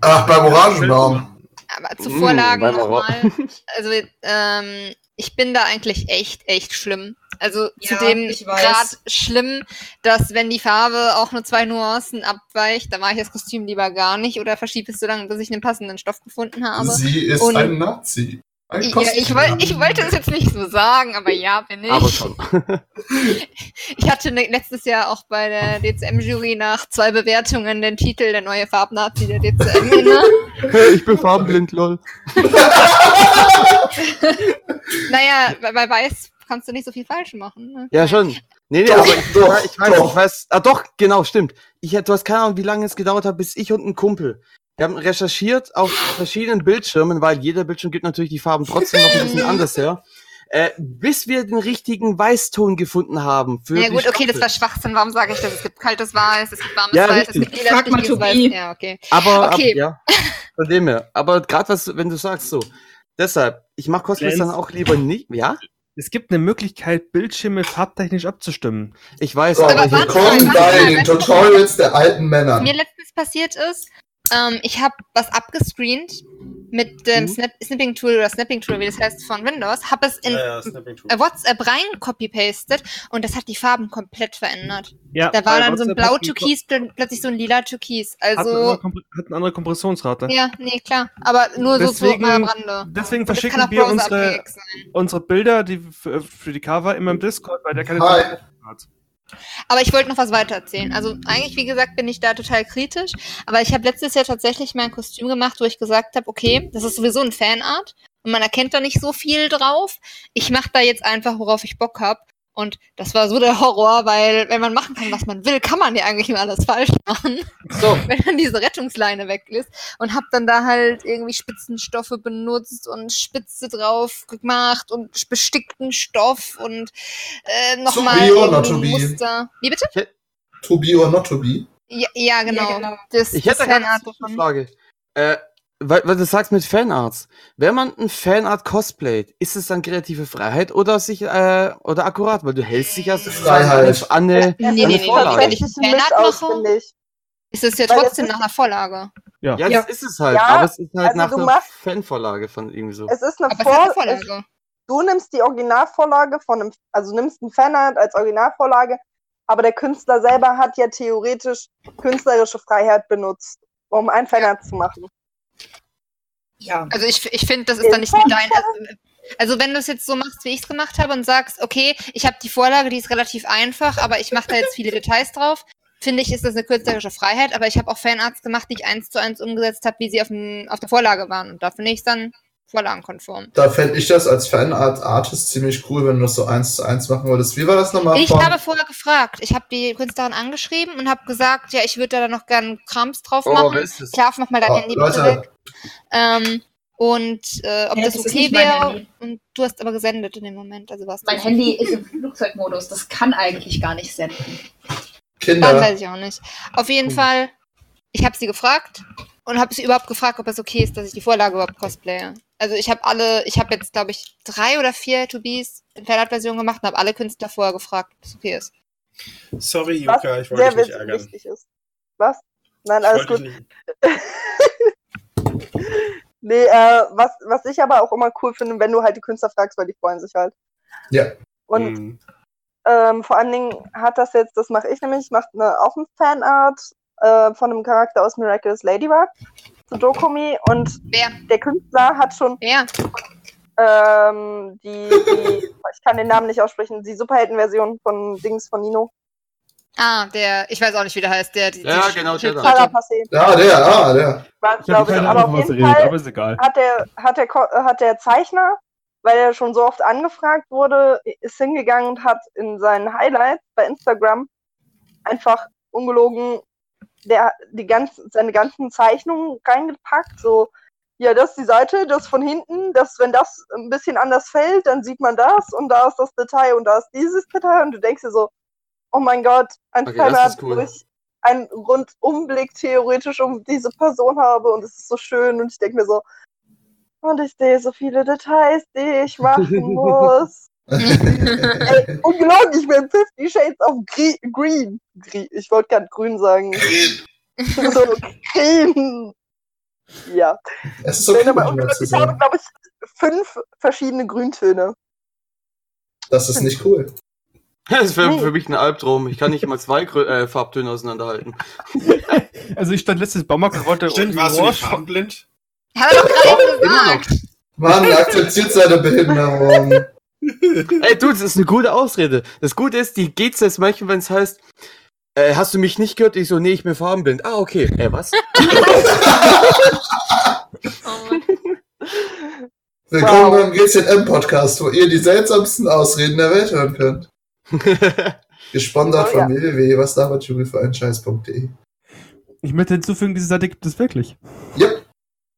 Ach, beim Orangenbaum. Aber zu Mm, Vorlagen beim Horror. nochmal. Also, ähm, ich bin da eigentlich echt, echt schlimm. Also Ja, zudem ich weiß. gerade schlimm, dass wenn die Farbe auch nur zwei Nuancen abweicht, dann mache ich das Kostüm lieber gar nicht oder verschiebe es so lange, bis ich einen passenden Stoff gefunden habe. Sie ist Und- ein Nazi. Ja, ich, woll, ich wollte es jetzt nicht so sagen, aber ja, bin ich. Aber schon. Ich hatte ne, letztes Jahr auch bei der DCM-Jury nach zwei Bewertungen den Titel Der neue Farbnazi der DCM inne. ich bin farbenblind, lol. Naja, bei, bei Weiß kannst du nicht so viel falsch machen. Ne? Ja, schon. Nee, nee, Doch, aber ich, doch, ich weiß, doch. ich weiß. Ah, doch, genau, stimmt. Ich, du hast keine Ahnung, wie lange es gedauert hat, bis ich und ein Kumpel. Wir haben recherchiert auf verschiedenen Bildschirmen, weil jeder Bildschirm gibt natürlich die Farben trotzdem noch ein bisschen anders her. Äh, bis wir den richtigen Weißton gefunden haben. Für Ja gut, okay, das war Schwachsinn. Warum sage ich das? Es gibt kaltes Weiß, es gibt warmes Ja, Weiß, richtig. es gibt Frag mal Weiß. Ja, okay. Aber, Okay. ab, ja, von dem her. Aber gerade was, wenn du sagst so. Deshalb, ich mach Cosplays dann auch lieber nicht. Ja, Es gibt eine Möglichkeit, Bildschirme farbtechnisch abzustimmen. ich weiß, So, aber, Aber ich, warte willkommen bei den. Tutorials der alten Männer. Was mir letztens passiert ist, ähm, ich habe was abgescreent mit dem Mhm. Snap Snipping Tool oder Snapping Tool, wie das heißt, von Windows, habe es in ja, ja, WhatsApp rein copy-pasted und das hat die Farben komplett verändert. Ja, Da war dann so ein hat blau-türkis, pl- plötzlich so ein lila-türkis. Hat, Also, Kompre- hat eine andere Kompressionsrate. ja, nee, klar. Aber nur so Deswegen- zu am Rande. Deswegen Und verschicken auch wir unsere, unsere Bilder die für, für die Cover immer im Discord, weil der keine Hi. hat. Aber ich wollte noch was weiter erzählen. Also eigentlich, wie gesagt, bin ich da total kritisch. Aber ich habe letztes Jahr tatsächlich mal ein Kostüm gemacht, wo ich gesagt habe, okay, das ist sowieso ein Fanart und man erkennt da nicht so viel drauf. Ich mache da jetzt einfach, worauf ich Bock hab. Und das war so der Horror, weil wenn man machen kann, was man will, kann man ja eigentlich nur alles falsch machen. so. wenn dann diese Rettungsleine weg ist und hab dann da halt irgendwie Spitzenstoffe benutzt und Spitze drauf gemacht und bestickten Stoff und äh, nochmal be or not to be? Muster. Wie bitte? To be or not to be? Ja, ja genau. Ja, genau. Das, Ich hätte eine. Frage. Äh, weil, weil du sagst mit Fanarts. Wenn man ein Fanart cosplayt, ist es dann kreative Freiheit oder sich äh, oder akkurat, weil du hältst dich ja Freiheit. an eine, Nee, an nee, eine nee, Vorlage. wenn ich Tatsächlich ein Fanart mache, ist es ja Weil trotzdem nach einer Vorlage. Ja. Ja, Ja. das ist es halt. Ja, aber es ist halt also nach du einer machst- Fanvorlage von irgendwie so. Es ist eine Aber es ist eine Vor Vorlage. du nimmst die Originalvorlage von einem, also nimmst einen Fanart als Originalvorlage, aber der Künstler selber hat ja theoretisch künstlerische Freiheit benutzt, um ein Fanart zu machen. Ja. Also ich, ich finde, das ist dann nicht mehr dein. Also, also wenn du es jetzt so machst, wie ich es gemacht habe und sagst, okay, ich habe die Vorlage, die ist relativ einfach, aber ich mache da jetzt viele Details drauf, finde ich, ist das eine künstlerische Freiheit. Aber ich habe auch Fanarts gemacht, die ich eins zu eins umgesetzt habe, wie sie auf, dem, auf der Vorlage waren. Und da finde ich es dann vorlagenkonform. Da fände ich das als Fanart-Artist ziemlich cool, wenn du das so eins zu eins machen würdest. Wie war das nochmal? Ich Von- habe vorher gefragt. Ich habe die Künstlerin angeschrieben und habe gesagt, ja, ich würde da noch gern Krams drauf Oh, machen. das? Klav, mach mal dein Oh, Handy bitte Leute, weg. Ähm, und äh, ob Ja, das das okay wäre. Und du hast aber gesendet in dem Moment. Also warst Mein Handy ist im Flugzeugmodus. Das kann eigentlich gar nicht senden. Dann Kinder. weiß ich auch nicht. Auf jeden Fall, ich habe sie gefragt und habe sie überhaupt gefragt, ob es okay ist, dass ich die Vorlage überhaupt cosplaye. Also ich habe alle, ich habe jetzt, glaube ich, drei oder vier To-Bes in Fanart-Version gemacht und habe alle Künstler vorher gefragt, ob es okay ist. Sorry, Juka, ich wollte dich nicht ärgern. Was? Nein, alles gut. Nee, äh, was, was ich aber auch immer cool finde, wenn du halt die Künstler fragst, weil die freuen sich halt. Ja. Und Hm. ähm, vor allen Dingen hat das jetzt, das mache ich nämlich, ich mache eine, auch eine Fanart äh, von einem Charakter aus Miraculous Ladybug zu Dokumi und Wer? der Künstler hat schon Wer? ähm, die, die, ich kann den Namen nicht aussprechen, die Superhelden-Version von Dings von Nino. Ah, der, ich weiß auch nicht, wie der heißt, der, die, Ja, die genau, der da. Ja, der, ah, der. war Ich habe keine Aber Ahnung, auf was er jeden redet, Fall aber ist egal. hat der, hat der, hat der Zeichner, weil er schon so oft angefragt wurde, ist hingegangen und hat in seinen Highlights bei Instagram einfach ungelogen der, die ganz, seine ganzen Zeichnungen reingepackt. So, ja, das ist die Seite, das von hinten, das, wenn das ein bisschen anders fällt, dann sieht man das und da ist das Detail und da ist dieses Detail und du denkst dir so, oh mein Gott, ein Okay, ist cool. wo ich einen Rundumblick theoretisch um diese Person habe und es ist so schön und ich denke mir so, und ich sehe so viele Details, die ich machen muss. Ey, ungelogen, ich bin 50 Shades of Gre Green. Gre ich wollte gerade grün sagen. so, green. Ja. Es ist Nein, okay, aber manchmal ungelogen, zu ich habe, glaube ich, fünf verschiedene Grüntöne. Das ist nicht cool. Das ist für, Nee. für mich ein Albtraum. Ich kann nicht mal zwei äh, Farbtöne auseinanderhalten. Also ich stand letztens im Baumarkt und wollte Stimmt, warst du nicht orange farbenblind? Hat er doch gerade gesagt. Mann, akzeptiert seine Behinderung. Ey, du, das ist eine gute Ausrede. Das Gute ist, die geht's jetzt manchmal, wenn es heißt, äh, hast du mich nicht gehört? Ich so, nee, ich bin farbenblind. Ah, okay. Äh, was? Oh. Willkommen Wow. beim GZM-Podcast, wo ihr die seltsamsten Ausreden der Welt hören könnt. Gesponsert Oh, von ja. www.wasdabertjury für Ich möchte hinzufügen, diese Seite gibt es wirklich. Yep.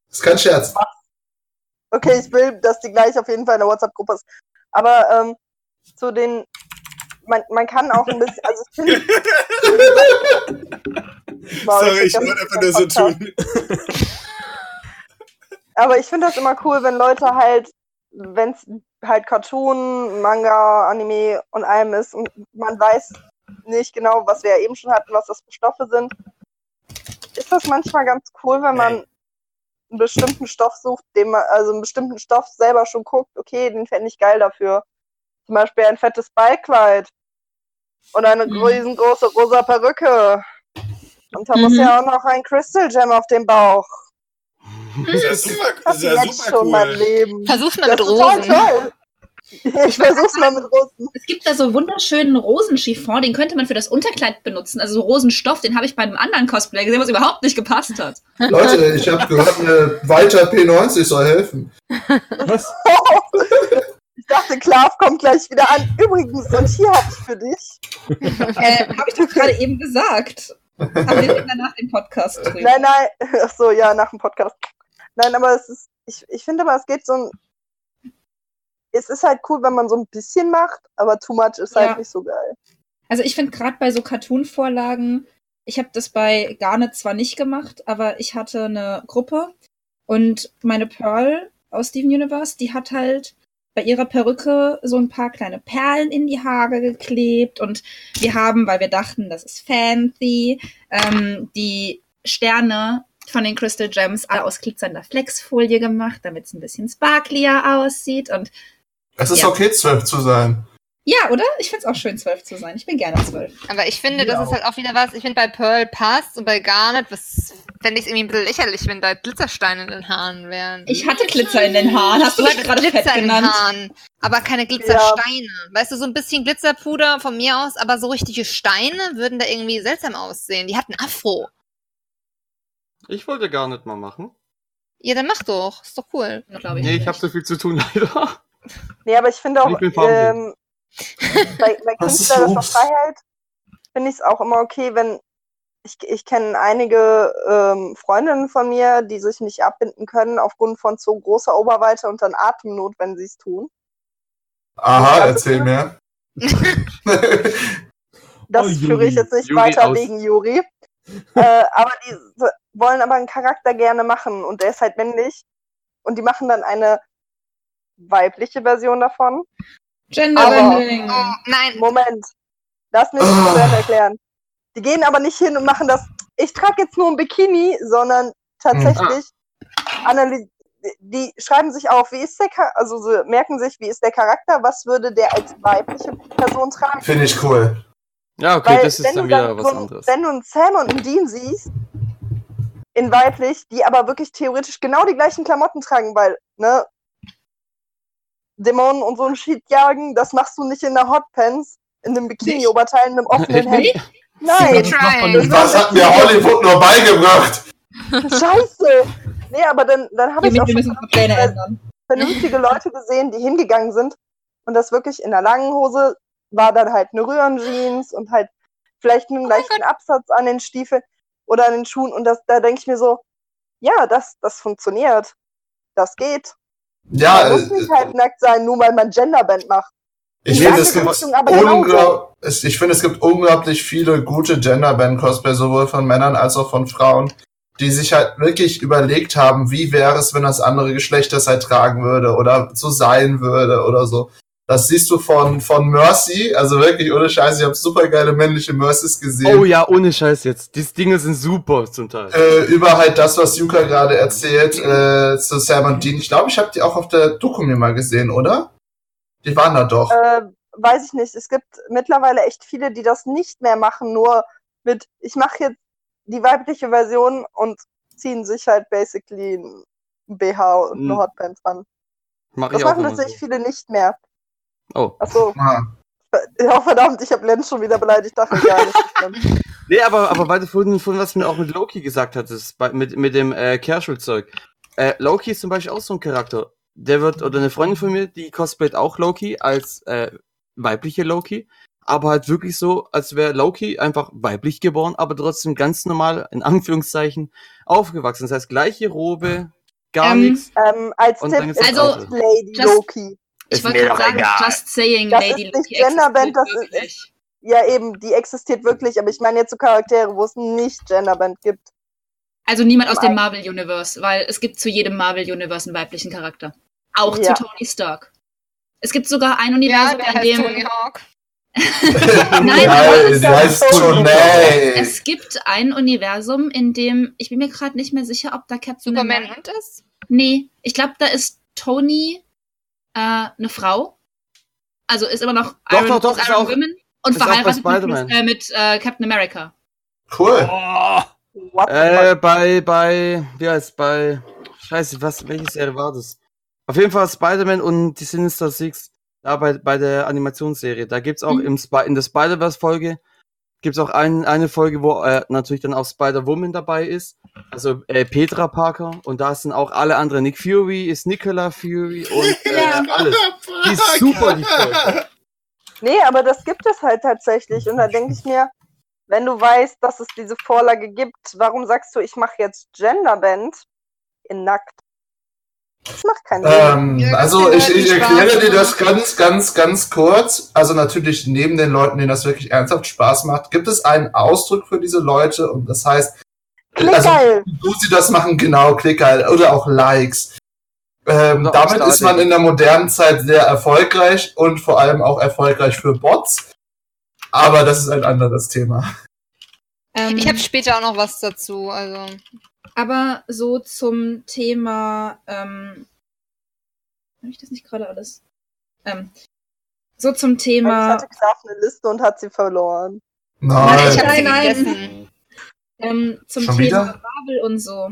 Ist kein Scherz. Okay, ich will, dass die gleich auf jeden Fall in der WhatsApp-Gruppe ist. Aber ähm, zu den. Man, man kann auch ein bisschen. Also ich finde. Wow, Sorry, das ich ist wollte einfach nur so tun. Aber ich finde das immer cool, wenn Leute halt, wenn es halt Cartoon, Manga, Anime und allem ist und man weiß nicht genau, was wir ja eben schon hatten, was das für Stoffe sind, ist das manchmal ganz cool, wenn man einen bestimmten Stoff sucht, den man, also einen bestimmten Stoff selber schon guckt, okay, den fände ich geil dafür. Zum Beispiel ein fettes Ballkleid und eine Mhm. riesengroße rosa Perücke. Und da muss Mhm. ja auch noch ein Crystal Gem auf dem Bauch. Das ist ja super, das ist ja jetzt super schon mein. Leben. Versuch's mal Das mit ist total Rosen. toll. Ich versuch's mal mit Rosen. Es gibt da so wunderschönen Rosenchiffon, den könnte man für das Unterkleid benutzen. Also so Rosenstoff, den habe ich bei einem anderen Cosplay gesehen, was überhaupt nicht gepasst hat. Leute, ich habe gehört, eine weiter P90 soll helfen. Was? Ich dachte, Klav kommt gleich wieder an. Übrigens, und hier hab ich für dich. Äh, habe ich doch gerade eben gesagt. Aber wir danach den Podcast drüber. Nein, nein. Ach so, ja, nach dem Podcast. Nein, aber es ist, ich, ich finde aber, es geht so ein. Es ist halt cool, wenn man so ein bisschen macht, aber too much ist halt Ja. nicht so geil. Also ich finde gerade bei so Cartoon-Vorlagen, ich habe das bei Garnet zwar nicht gemacht, aber ich hatte eine Gruppe und meine Pearl aus Steven Universe, die hat halt bei ihrer Perücke so ein paar kleine Perlen in die Haare geklebt und wir haben, weil wir dachten, das ist fancy, ähm, die Sterne von den Crystal Gems alle aus glitzernder Flexfolie gemacht, damit es ein bisschen sparklier aussieht und Es ist Ja. okay, zwölf zu sein. ja, oder? Ich find's auch schön, zwölf zu sein. Ich bin gerne zwölf. Aber ich finde, das Ja. ist halt auch wieder was. Ich finde bei Pearl passt und bei Garnet, was fände ich irgendwie ein bisschen lächerlich, wenn da Glitzersteine in den Haaren wären. Ich hatte Glitzer in den Haaren. Hast du mich gerade fett Glitzer in den? Haaren, aber keine Glitzersteine. Weißt du, so ein bisschen Glitzerpuder von mir aus, aber so richtige Steine würden da irgendwie seltsam aussehen. Die hatten Afro. Ich wollte gar nicht mal machen. Ja, dann mach doch. Ist doch cool. glaube ich. Nee, ich habe so viel zu tun, leider. Nee, aber ich finde auch, Ich ähm, bei, bei künstlerischer? Freiheit finde ich es auch immer okay, wenn ich, ich kenne einige ähm, Freundinnen von mir, die sich nicht abbinden können aufgrund von zu großer Oberweite und dann Atemnot, wenn sie es tun. Aha, erzähl mir. Das Oh, führe ich jetzt nicht Juri weiter aus. wegen Juri. äh, aber die so- wollen aber einen Charakter gerne machen und der ist halt männlich. Und die machen dann eine weibliche Version davon. Genderbending. Oh, nein. Moment, lass mich zu Ende erklären. Die gehen aber nicht hin und machen das, ich trage jetzt nur ein Bikini, sondern tatsächlich analy die schreiben sich auf, wie ist der Charakter, also sie merken sich, wie ist der Charakter, was würde der als weibliche Person tragen. Finde ich cool. Ja, okay, Weil das ist wenn dann du wieder was so, ein- anderes. Wenn du einen Sam und einen Dean siehst, in weiblich, die aber wirklich theoretisch genau die gleichen Klamotten tragen, weil, ne, Dämonen und so ein Shit jagen, das machst du nicht in der Hotpants, in einem Bikini-Oberteil, in einem offenen Hemd. Nein. Was hat mir Hollywood nur beigebracht? scheiße. Nee, aber dann, dann habe ich Wir auch schon vernünftige Leute gesehen, die hingegangen sind und das wirklich in der langen Hose war dann halt eine Röhrenjeans und halt vielleicht einen leichten Absatz an den Stiefeln oder an den Schuhen und das, da denke ich mir so, ja, das, das funktioniert. Das geht. Ja, man muss äh, nicht halt nackt sein, nur weil man Genderband macht. ich finde, es gibt Richtung unglaub, es- ich finde, es gibt unglaublich viele gute Genderband-Cosplay, sowohl von Männern als auch von Frauen, die sich halt wirklich überlegt haben, wie wäre es, wenn das andere Geschlecht das halt tragen würde oder so sein würde oder so. Das siehst du von, von Mercy, also wirklich ohne Scheiß, ich habe super geile männliche Mercies gesehen. Oh ja, ohne Scheiß jetzt. Die Dinge sind super zum Teil. äh, über halt das, was Yuka gerade erzählt, äh, zu Sam und Dean. Ich glaube, ich habe die auch auf der Doku mir mal gesehen, oder? Die waren da doch. Äh, weiß ich nicht. Es gibt mittlerweile echt viele, die das nicht mehr machen, nur mit, ich mache jetzt die weibliche Version und ziehen sich halt basically ein BH und eine Hm. Hotpants an. Mach Das machen tatsächlich so. viele nicht mehr. Oh. Achso, Ah. ja verdammt, ich habe Lenz schon wieder beleidigt. Dachte gar nicht. Nee, aber, aber weil du vorhin, vorhin was mir auch mit Loki gesagt hattest, bei, mit, mit dem äh, Casual-Zeug. Äh, Loki ist zum Beispiel auch so ein Charakter. Der wird, oder eine Freundin von mir, die cosplayt auch Loki als äh, weibliche Loki. Aber halt wirklich so, als wäre Loki einfach weiblich geboren, aber trotzdem ganz normal, in Anführungszeichen, aufgewachsen. Das heißt, gleiche Robe, gar Ähm, nichts. ähm, als Und Tipp dann ist ist Also, also, Lady just- Loki. Ich Ist wollte mir gerade doch sagen, egal. just saying, Das Lady ist nicht Genderband, das existiert ist- wirklich. Ja, eben, die existiert wirklich, aber ich meine jetzt so Charaktere, wo es nicht Genderband gibt. Also niemand aus dem. Marvel Universe, weil es gibt zu jedem Marvel Universe einen weiblichen Charakter. Auch Ja. zu Tony Stark. Es gibt sogar ein Ja, Universum, der in heißt dem Tony Hawk. Nein, ja, aber die heißt Tonay. es gibt ein Universum, in dem ich bin mir gerade nicht mehr sicher, ob da Captain Superman und ist? Nee, ich glaube, da ist Tony äh, eine Frau. Also ist immer noch Doch, Iron, doch, doch, ist Iron auch- Woman und verheiratet mit, Spider-Man. äh, mit äh, Captain America. Cool. Oh, Äh, bei, bei, wie heißt, bei, scheiße, was, welche Serie war das? Auf jeden Fall Spider-Man und die Sinister Six, da bei, bei der Animationsserie. Da gibt's auch Mhm. im Sp in der Spider-Verse-Folge, gibt's auch ein, eine Folge, wo äh, natürlich dann auch Spider-Woman dabei ist. Also äh, Petra Parker und da sind auch alle anderen. Nick Fury ist Nicola Fury und äh, alles. Die ist super, die Folge. Nee, aber das gibt es halt tatsächlich. Und da denke ich mir, wenn du weißt, dass es diese Vorlage gibt, warum sagst du, ich mache jetzt Genderband in nackt? Das macht keinen Sinn. Ähm, also ich, ich erkläre dir das ganz, ganz, ganz kurz. Also natürlich neben den Leuten, denen das wirklich ernsthaft Spaß macht, gibt es einen Ausdruck für diese Leute und das heißt, also wo sie das machen, genau, Klicker oder auch Likes. Ähm, Oder damit ist man in der modernen Zeit sehr erfolgreich und vor allem auch erfolgreich für Bots. Aber das ist ein anderes Thema. Ähm, Ich habe später auch noch was dazu. Also aber so zum Thema, ähm, habe ich das nicht gerade alles? Ähm, so zum Ich Thema, hatte Graf eine Liste und hat sie verloren. Nein. ich habe sie Nein, nein. ähm, zum Schon Thema wieder? Marvel und so.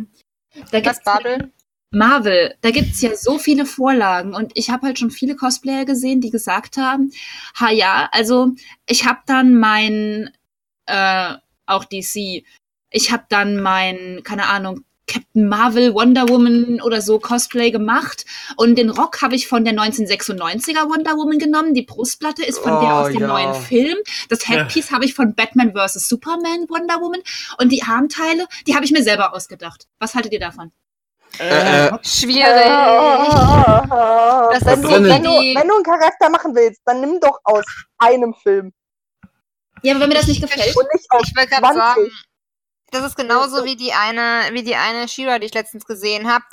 Da Was gibt's Babel? Marvel, da gibt's ja so viele Vorlagen und ich habe halt schon viele Cosplayer gesehen, die gesagt haben, ha ja, also ich habe dann mein, äh, auch DC, ich habe dann mein, keine Ahnung, Captain Marvel, Wonder Woman oder so Cosplay gemacht. Und den Rock habe ich von der 1996er Wonder Woman genommen. Die Brustplatte ist von der Oh, aus dem ja. neuen Film. Das Headpiece habe ich von Batman vs. Superman Wonder Woman. Und die Armteile, die habe ich mir selber ausgedacht. Was haltet ihr davon? Äh, äh, Schwierig. Das ist so wenn, du, wenn du einen Charakter machen willst, dann nimm doch aus einem Film Ja, aber wenn mir das nicht gefällt. und nicht aus Ich wollte gerade 20. sagen, das ist genauso wie die eine, wie die eine Shira, die ich letztens gesehen habe.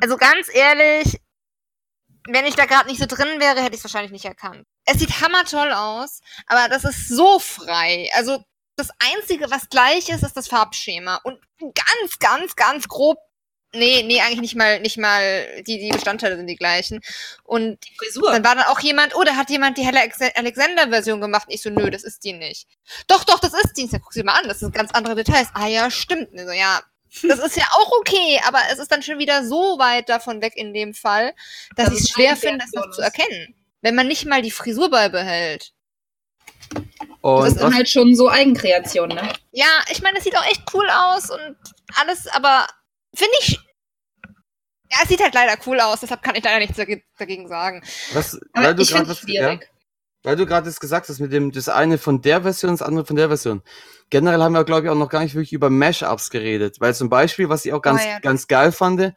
Also ganz ehrlich, wenn ich da gerade nicht so drin wäre, hätte ich es wahrscheinlich nicht erkannt. Es sieht hammertoll aus, aber das ist so frei. Also das Einzige, was gleich ist, ist das Farbschema. Und ganz, ganz, ganz grob. Nee, nee, eigentlich nicht mal, nicht mal, die, die Bestandteile sind die gleichen. Und Frisur. dann war dann auch jemand, oh, da hat jemand die Helle Ex- Alexander-Version gemacht. Und ich so, nö, das ist die nicht. Doch, doch, das ist die. So, guck sie mal an, das sind ganz andere Details. Ah ja, stimmt. Und so, ja, das ist ja auch okay, aber es ist dann schon wieder so weit davon weg in dem Fall, dass Das ich es schwer finde, das noch zu erkennen. Wenn man nicht mal die Frisur beibehält. Das und ist dann was, halt schon so Eigenkreation, ne? Ja, ich meine, es sieht auch echt cool aus und alles, aber finde ich. Ja, es sieht halt leider cool aus, deshalb kann ich leider nichts dage- dagegen sagen. was, weil du es was, ja, weil du gerade das gesagt hast mit dem, das eine von der Version, das andere von der Version. Generell haben wir, glaube ich, auch noch gar nicht wirklich über Mashups geredet, weil zum Beispiel, was ich auch ganz, Oh ja. ganz geil fand,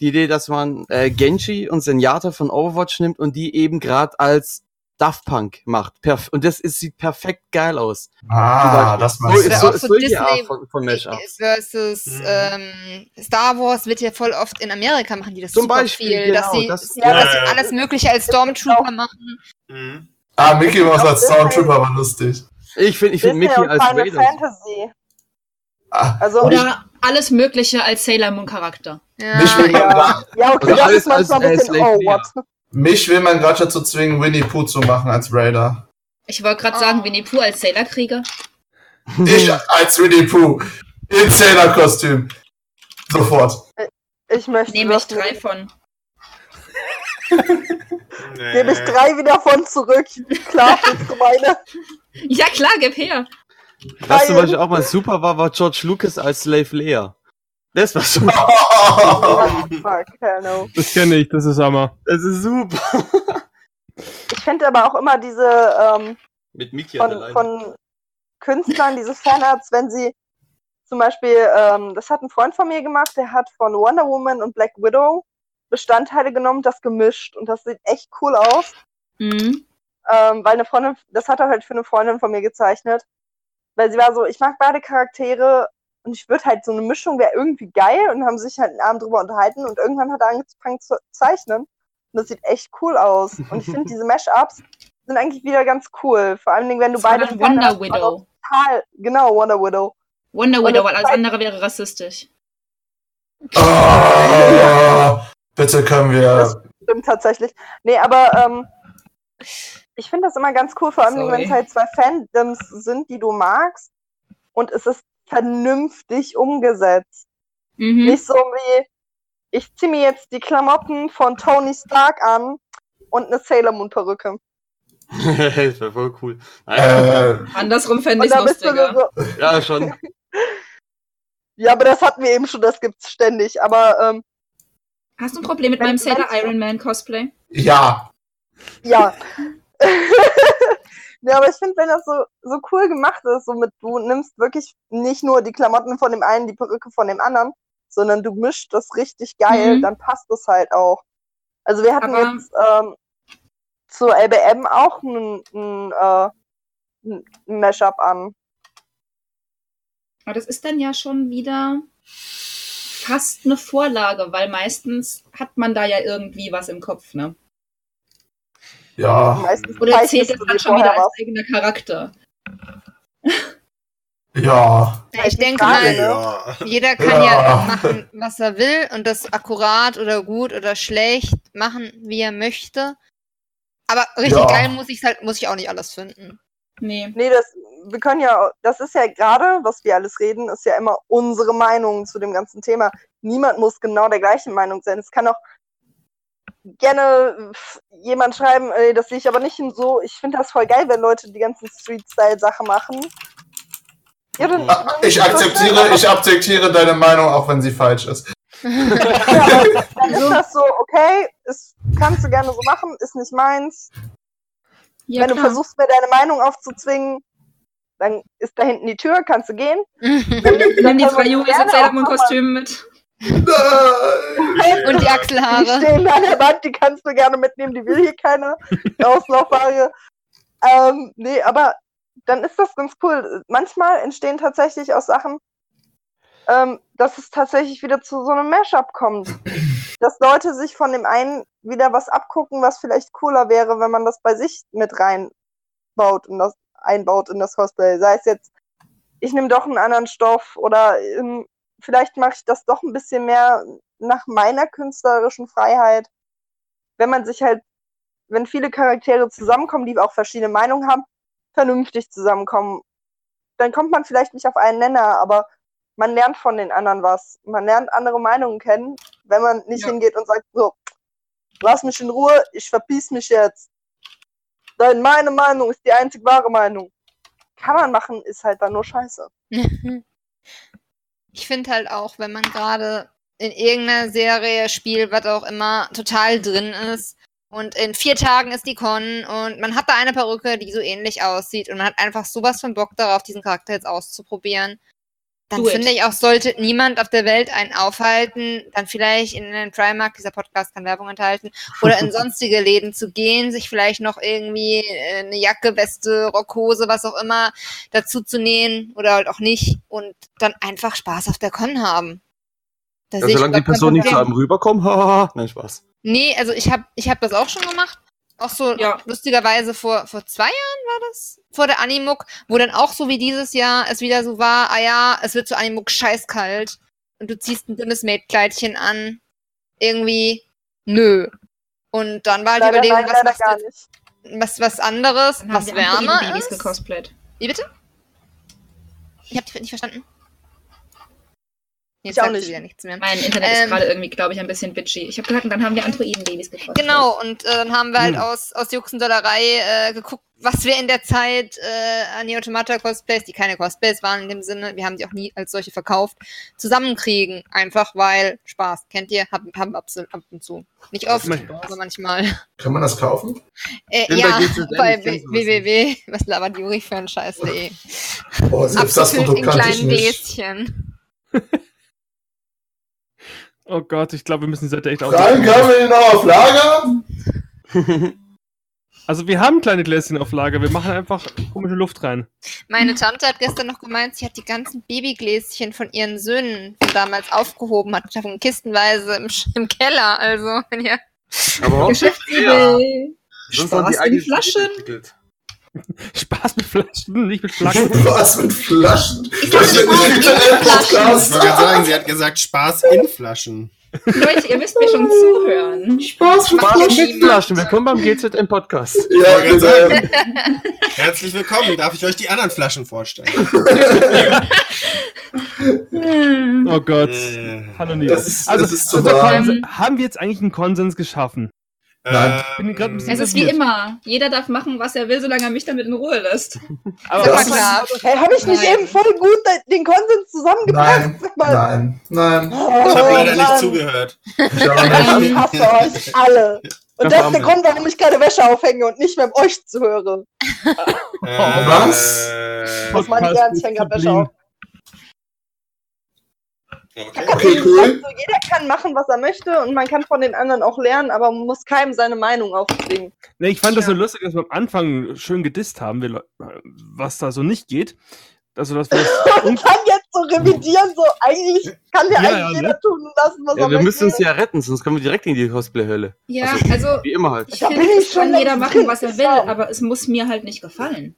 die Idee, dass man äh, Genji und Zenyatta von Overwatch nimmt und die eben gerade als Daft Punk macht. Perf und das ist, sieht perfekt geil aus. Ah, das so meinst ist Oder so, auch so, so solche Disney- Art von, von Mashups. versus Mhm. ähm, Star Wars wird ja voll oft in Amerika machen die das Zum super Beispiel, viel, genau, dass sie, das- ja, dass Ja, sie ja. alles mögliche als Stormtrooper machen. Mhm. Ah, Mickey Mouse als Stormtrooper war lustig. Ich finde ich find Mickey als Final Vader. Fantasy. Ah, Also, Oder alles Mögliche als Sailor Moon Charakter. Ja. ja, ja, okay, Oder das alles ist manchmal als- ein als bisschen, oh, what? Mich will man gerade dazu zwingen, Winnie Pooh zu machen als Raider. Ich wollte gerade Oh. sagen, Winnie Pooh als Sailor-Krieger. Ich als Winnie Pooh. In Sailor-Kostüm. Sofort. Ich möchte Nehme ich drei von. Nee. Gebe ich drei wieder von zurück. Klar, du meine. Ja klar, gib her. Was zum. Beispiel auch mal super war, war George Lucas als Slave Leia. Das war schon, Oh, fuck, hell no. Das kenne ich, das ist Hammer. das ist super. Ich finde aber auch immer diese ähm, Mit Mickey von, von Künstlern, diese Fanarts, wenn sie zum Beispiel, ähm, das hat ein Freund von mir gemacht, der hat von Wonder Woman und Black Widow Bestandteile genommen, das gemischt und das sieht echt cool aus. Mhm. ähm, weil eine Freundin, das hat er halt für eine Freundin von mir gezeichnet, weil sie war so, ich mag beide Charaktere und ich würde halt so eine Mischung wäre irgendwie geil und haben sich halt einen Abend drüber unterhalten und irgendwann hat er angefangen zu zeichnen und das sieht echt cool aus und ich finde diese Mashups sind eigentlich wieder ganz cool, vor allen Dingen wenn du Das beide Wonder hast, Widow. total, genau Wonder Widow. Wonder Widow, das weil alles andere wäre rassistisch. Oh, bitte können wir. Stimmt tatsächlich. Nee, aber ähm, ich finde das immer ganz cool, vor allem wenn es halt zwei Fandoms sind, die du magst und es ist vernünftig umgesetzt. Mhm. Nicht so wie, ich ziehe mir jetzt die Klamotten von Tony Stark an und eine Sailor Moon Perücke. das wäre voll cool. Äh, Andersrum fände ich es lustiger. so, ja, schon. ja, aber das hatten wir eben schon, das gibt's ständig. Aber ähm, Hast du ein Problem mit meinem Sailor Iron Man Cosplay? ja. ja. ja, aber ich finde, wenn das so, so cool gemacht ist, so mit, du nimmst wirklich nicht nur die Klamotten von dem einen, die Perücke von dem anderen, sondern du mischst das richtig geil, Mhm. dann passt es halt auch. Also wir hatten Aber- jetzt ähm, zur LBM auch ein, ein, äh, ein Mashup an. Aber das ist dann ja schon wieder fast eine Vorlage, weil meistens hat man da ja irgendwie was im Kopf, ne? Ja. Meistens Oder zählt das dann schon wieder als eigener Charakter? Ja. Ich denke mal, ne? Ja. jeder kann Ja. ja machen, was er will und das akkurat oder gut oder schlecht machen, wie er möchte. Aber richtig Ja. geil muss ich halt, muss ich auch nicht alles finden. Nee. Nee, das, wir können ja, das ist ja gerade, was wir alles reden, ist ja immer unsere Meinung zu dem ganzen Thema. Niemand muss genau der gleichen Meinung sein. Es kann auch gerne jemand schreiben, ey, das sehe ich aber nicht so. Ich finde das voll geil, wenn Leute die ganzen Street-Style-Sachen machen. Ja, dann, Ah, Ich akzeptiere, ich akzeptiere deine Meinung, auch wenn sie falsch ist. Ja, dann ist das so, okay, ist, kannst du gerne so machen, ist nicht meins. Ja, Wenn du klar. versuchst, mir deine Meinung aufzuzwingen, dann ist da hinten die Tür, kannst du gehen. Nimm die drei Juris in Kostümen mit. Nein. Und die Die Achselhaare. stehen an der Wand, die kannst du gerne mitnehmen, die will hier keine auslaufbare. Ähm, nee, aber dann ist das ganz cool. Manchmal entstehen tatsächlich aus Sachen, ähm, dass es tatsächlich wieder zu so einem Mashup kommt. Dass Leute sich von dem einen wieder was abgucken, was vielleicht cooler wäre, wenn man das bei sich mit reinbaut und das einbaut in das Cosplay. Sei es jetzt, ich nehme doch einen anderen Stoff oder ähm, vielleicht mache ich das doch ein bisschen mehr nach meiner künstlerischen Freiheit. Wenn man sich halt, wenn viele Charaktere zusammenkommen, die auch verschiedene Meinungen haben, vernünftig zusammenkommen, dann kommt man vielleicht nicht auf einen Nenner, aber man lernt von den anderen was. Man lernt andere Meinungen kennen, wenn man nicht Ja. hingeht und sagt, so, lass mich in Ruhe, ich verpiss mich jetzt. Denn meine Meinung ist die einzig wahre Meinung. Kann man machen, ist halt dann nur scheiße. Ich finde halt auch, wenn man gerade in irgendeiner Serie, Spiel, was auch immer, total drin ist. Und in vier Tagen ist die Con und man hat da eine Perücke, die so ähnlich aussieht. Und man hat einfach sowas von Bock darauf, diesen Charakter jetzt auszuprobieren, dann Do it. finde ich auch, sollte niemand auf der Welt einen aufhalten, dann vielleicht in den Primark, dieser Podcast kann Werbung enthalten, oder in sonstige Läden zu gehen, sich vielleicht noch irgendwie äh, eine Jacke, Weste, Rockhose, was auch immer dazu zu nähen oder halt auch nicht und dann einfach Spaß auf der Con haben. Da Ja, sehe ich solange die Person nicht zu einem rüberkommt, haha, nein, Spaß. Nee, also ich habe ich hab das auch schon gemacht. Auch so Ja. lustigerweise vor, vor zwei Jahren war das, vor der Animuk, wo dann auch so wie dieses Jahr es wieder so war, ah ja, es wird zur Animuk scheißkalt und du ziehst ein dünnes Maidkleidchen an. Irgendwie, nö. Und dann war halt die Überlegung, nein, was machst du? Was, was anderes, was wärmer Babys ist. gecosplayt. Wie bitte? Ich hab dich nicht verstanden. Jetzt Ich auch nicht. wieder nichts mehr. Mein Internet Ähm. ist gerade irgendwie, glaube ich, ein bisschen bitchy. Ich habe gesagt, und dann haben wir Androiden-Babys gecosplayt. Genau, und äh, dann haben wir halt Hm. aus, aus Juxendollerei äh, geguckt, was wir in der Zeit äh, an Neo Automata Cosplays, die keine Cosplays waren in dem Sinne, wir haben die auch nie als solche verkauft, zusammenkriegen. Einfach weil Spaß. Kennt ihr? Haben, haben ab, ab und zu. Nicht oft, Manchmal. aber manchmal. Kann man das kaufen? Äh, ja, bei www. Was labert Juri für ein Scheiß.de. Oh, selbst das Produkt in kleinen nicht. Gläschen. Oh Gott, ich glaube, wir müssen die Seite echt Fragen auf. haben wir den noch auf Lager? Also wir haben kleine Gläschen auf Lager, wir machen einfach komische Luft rein. Meine Tante hat gestern noch gemeint, sie hat die ganzen Babygläschen von ihren Söhnen von damals aufgehoben, hat davon kistenweise im, Sch- im Keller. Also, wenn ihr. Aber auch Geschäftsidee. sonst haben die Spaß in Flaschen. entwickelt. Spaß mit Flaschen, nicht mit Flaggen. Was mit Flaschen? Ich Das ist Flaschen. Wollte gerade sagen, sie hat gesagt, Spaß in Flaschen. Leute, ihr müsst mir schon zuhören. Spaß mit Spaß Flaschen. mit Flaschen. Willkommen beim GZM Podcast. Ja, bitte. Herzlich willkommen. Darf ich euch die anderen Flaschen vorstellen? Oh Gott. Äh, Hallo Nils. Das ist, Also, das ist zu also. Konsens- haben wir jetzt eigentlich einen Konsens geschaffen? Nein. Ich bin grad ein bisschen- Es ist wie immer. Jeder darf machen, was er will, solange er mich damit in Ruhe lässt. Aber Das ist- klar. Hey, habe ich nicht Nein. eben voll gut den Konsens zusammengebracht? Nein, mal. nein, nein. Oh, Ich habe leider nicht zugehört. Ich. Ich hasse euch alle. Und das ist der Grund, warum ich keine Wäsche aufhänge und nicht mehr mit euch zuhöre. Was? Äh, Das meine ich ernst, ich hänge gerade Wäsche auf. Okay. Okay, cool. gesagt, so, jeder kann machen, was er möchte und man kann von den anderen auch lernen, aber man muss keinem seine Meinung aufzwingen. Nee, ich fand das so Ja. lustig, dass wir am Anfang schön gedisst haben, wir, was da so nicht geht. Also, dass wir Und dann jetzt so revidieren, so eigentlich kann ja, Ja, eigentlich ja, jeder ne? tun und lassen, was Ja, er wir möchte. müssen uns ja retten, sonst kommen wir direkt in die Cosplay-Hölle. Ja, Also, also Wie immer halt. ich finde, es kann schon jeder machen, was er will, aber es muss mir halt nicht gefallen.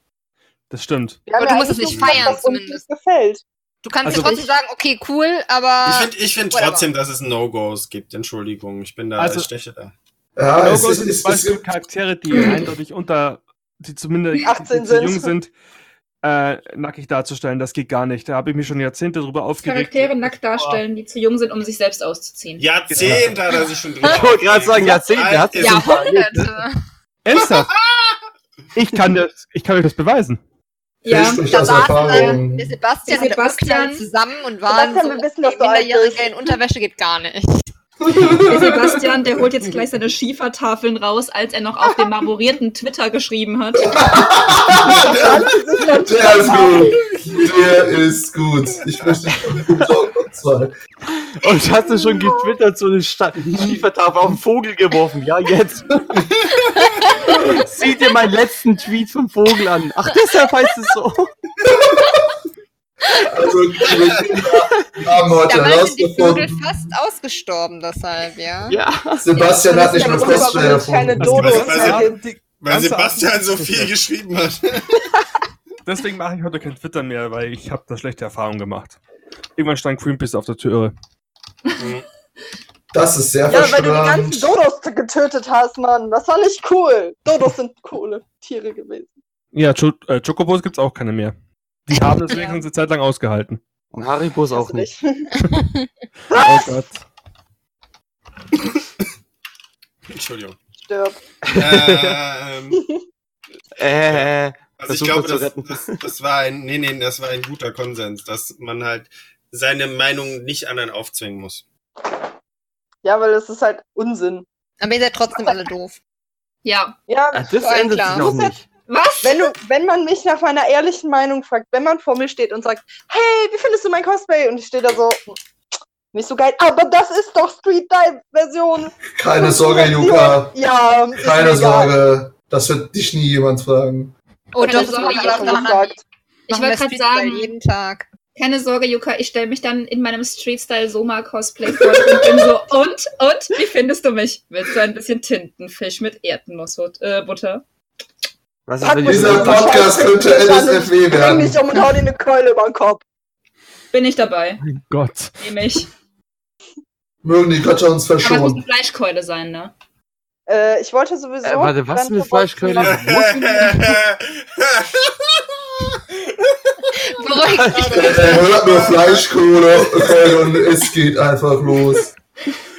das stimmt. Wir Aber du musst es nicht feiern, zumindest. nicht gefällt. Du kannst Also ja trotzdem ich- sagen, okay, cool, aber. Ich finde ich find trotzdem, dass es No-Gos gibt. Entschuldigung, ich bin da, Also- ich steche da. Ja, es, sind es, zum es, Beispiel Charaktere, die eindeutig unter, die zumindest 18 die zu sind. jung sind, äh, nackig darzustellen. Das geht gar nicht. Da habe ich mich schon Jahrzehnte drüber aufgeregt. Charaktere nackt darstellen, die zu jung sind, um sich selbst auszuziehen. Jahrzehnte hat er sich schon drüber Ich wollte gerade sagen, Jahrzehnte, hat ist- Jahrhunderte. Ernsthaft? Ich kann, das, ich kann euch das beweisen. Ja, Da dann der Sebastian, Der und der Sebastian- zusammen und waren Sebastian, wir wissen, dass die du Minderjährige in Unterwäsche geht gar nicht. Der Sebastian, der holt jetzt gleich seine Schiefertafeln raus, als er noch auf dem marmorierten Twitter geschrieben hat. Der ist gut. Der ist gut. Ich möchte. Und hast du schon getwittert, so eine Sta- Schiefertafel auf den Vogel geworfen? Ja, jetzt. Sieh dir meinen letzten Tweet vom Vogel an. Ach, deshalb heißt es so. Also, wir haben heute Dabei sind die Vögel herausgefunden, fast ausgestorben deshalb, ja. Ja. Sebastian hat nicht Ja, mal ja keine erfunden. Gibt. Die Weil Sebastian so viel geschrieben hat. Deswegen mache ich heute kein Twitter mehr, weil ich habe da schlechte Erfahrungen gemacht. Irgendwann stand Greenpeace auf der Türe. Das ist sehr Ja, weil du die ganzen. Dodos getötet hast, Mann. Das war nicht cool. Dodos sind coole Tiere gewesen. Ja, Cho äh, Chocobos gibt's auch keine mehr. Die haben das wenigstens eine Zeit lang ausgehalten. Und Haribos auch nicht. Oh Gott. Entschuldigung. Stirb. Ähm, Äh, also ich glaube, das, das, das war ein, nee, nee, das war ein guter Konsens, dass man halt seine Meinung nicht anderen aufzwingen muss. Ja, weil es ist halt Unsinn. Aber ihr seid trotzdem alle doof. Ja. Ja, das Voll ändert klar. sich noch nicht. Was? wenn, du, wenn man mich nach meiner ehrlichen Meinung fragt, wenn man vor mir steht und sagt, hey, wie findest du mein Cosplay? Und ich stehe da so, nicht so geil, aber das ist doch Street Dive Version. Keine Sorge, Yuka. Ja, Keine. Sorge. Das wird dich nie jemand fragen. Oh, Keine doch, das Sorge, machen ich wir hab auch schon noch gesagt. Ich wollte gerade sagen, jeden Tag. keine Sorge, Yuka, ich stelle mich dann in meinem Street-Style Soma-Cosplay vor und bin so, und, und, wie findest du mich? Willst du ein bisschen Tintenfisch mit Erdnussbutter? Was ist, wenn Dieser Podcast könnte NSFW Bring werden. mich um und hau dir eine Keule über den Kopf. Bin ich dabei, Mein Gott. nehme ich. Mögen die Götter uns Aber es muss eine verschonen. Fleischkeule sein, ne? Äh, ich wollte sowieso. Äh, warte, was mit Fleischkeule? Beruhigt dich. Er hört nur Fleischkohle und es geht einfach los.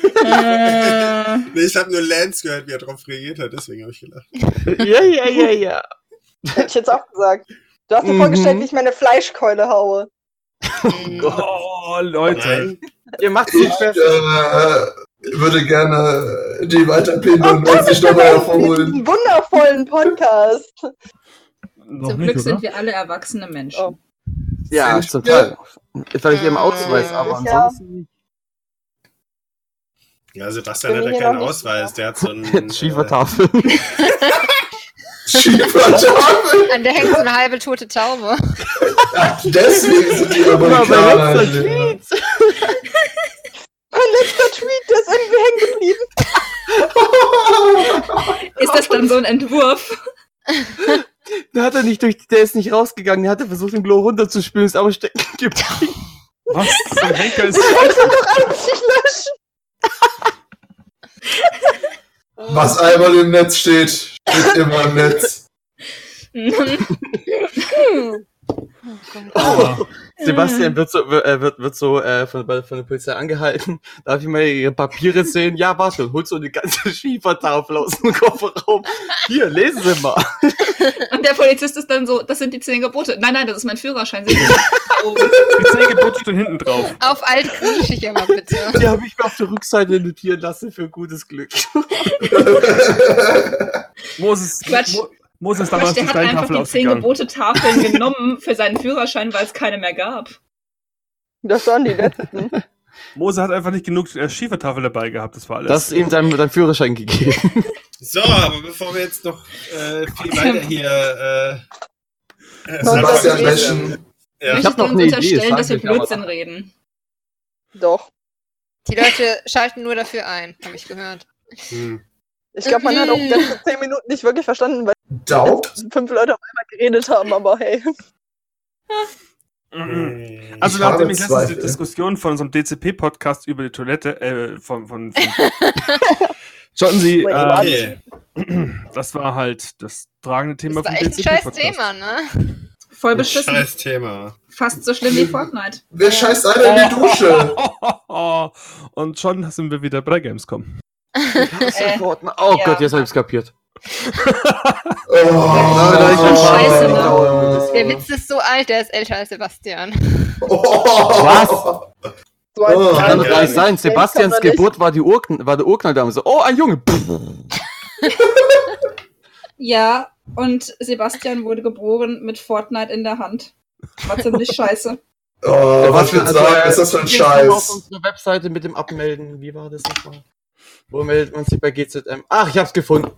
Äh, nee, ich habe nur Lance gehört, wie er darauf reagiert hat, deswegen habe ich gelacht. Ja, ja, ja, ja. Hätte ich jetzt auch gesagt. Du hast dir Mhm. vorgestellt, wie ich meine Fleischkeule haue. Oh, Leute. Nein. Ihr macht Ich sich fest. äh, würde gerne die weiterpinnen Oh, sich nochmal hervorholen. Einen wundervollen Podcast. Noch Zum nicht, Glück oder? sind wir alle erwachsene Menschen. Oh. Ja, Teil. Ist, weil ich eben Ausweis, Äh, aber ja. ansonsten nicht. Ja, Sebastian Bin hat ja keinen Ausweis, der hat so einen. Schiefertafel. Schiefertafel. An der hängt so eine halbe tote Taube. Deswegen sind die Amerikaner. mein letzter. Tweet. Mein letzter Tweet, der ist irgendwie hängen geblieben. Ist das dann so ein Entwurf? Der hat er nicht durch, der ist nicht rausgegangen, der hatte versucht, den Glow runterzuspülen, ist aber stecken geblieben. Was zum Henker ist Ich wollte doch eigentlich löschen. Was einmal im Netz steht, steht immer im Netz. Oh. Sebastian wird so, äh, wird, wird so äh, von, von der Polizei angehalten. Darf ich mal ihre Papiere sehen? Ja, warte, holt so eine ganze Schiefertafel aus dem Kofferraum. Hier, lesen Sie mal. Und der Polizist ist dann so, das sind die zehn Gebote. Nein, nein, das ist mein Führerschein. Oh. Die zehn Gebote stehen hinten drauf. Auf altgriechisch immer bitte. Die habe ich mir auf der Rückseite notieren lassen für gutes Glück. Moses, Quatsch. Mo Moses damals die der hat einfach die zehn ausgegangen. Gebote-Tafeln genommen für seinen Führerschein, weil es keine mehr gab. Das waren die letzten. Mose hat einfach nicht genug äh, Schiefertafel dabei gehabt, das war alles. Das ist ihm dein, dein Führerschein gegeben. So, aber bevor wir jetzt noch äh, viel weiter hier. Äh, äh, Sebastian Leschen. Ja. Ich hab noch uns eine unterstellen, dass wir. Blödsinn reden. Doch. Die Leute schalten nur dafür ein, habe ich gehört. Hm. Ich glaube, man hat auch die letzten zehn Minuten nicht wirklich verstanden, weil Daub? fünf Leute auf einmal geredet haben, aber hey. Mhm. Also Ich nachdem ich letztens die. Diskussion von unserem DCP-Podcast über die Toilette, äh, von, von, von Schauen Sie, äh, das war halt das tragende Thema Das war echt ein scheiß. Thema, ne? Voll beschissen. Scheiß Thema. Fast so schlimm wie Fortnite. Wer scheißt einer in die Dusche? Und schon sind wir wieder bei der Gamescom. oh Äh, Gott, oh. Gott, jetzt hab ich's kapiert. Oh, ich bin Scheiße, ne? ein. Der Witz ist so alt, der ist älter als Sebastian. Was? So ein Oh, Kann doch gar nicht sein. Sebastians kann man nicht. Geburt war, die Urkn war der Urknall damals so, oh, ein Junge. Ja, und Sebastian wurde geboren mit Fortnite in der Hand. War ziemlich scheiße. Oh, was für ein Also, Sagen äh, ist das für ein wir Auf Scheiß? unserer Webseite mit dem Abmelden. Wie war das nochmal? Wo meldet man sich bei GZM? Ach, ich hab's gefunden.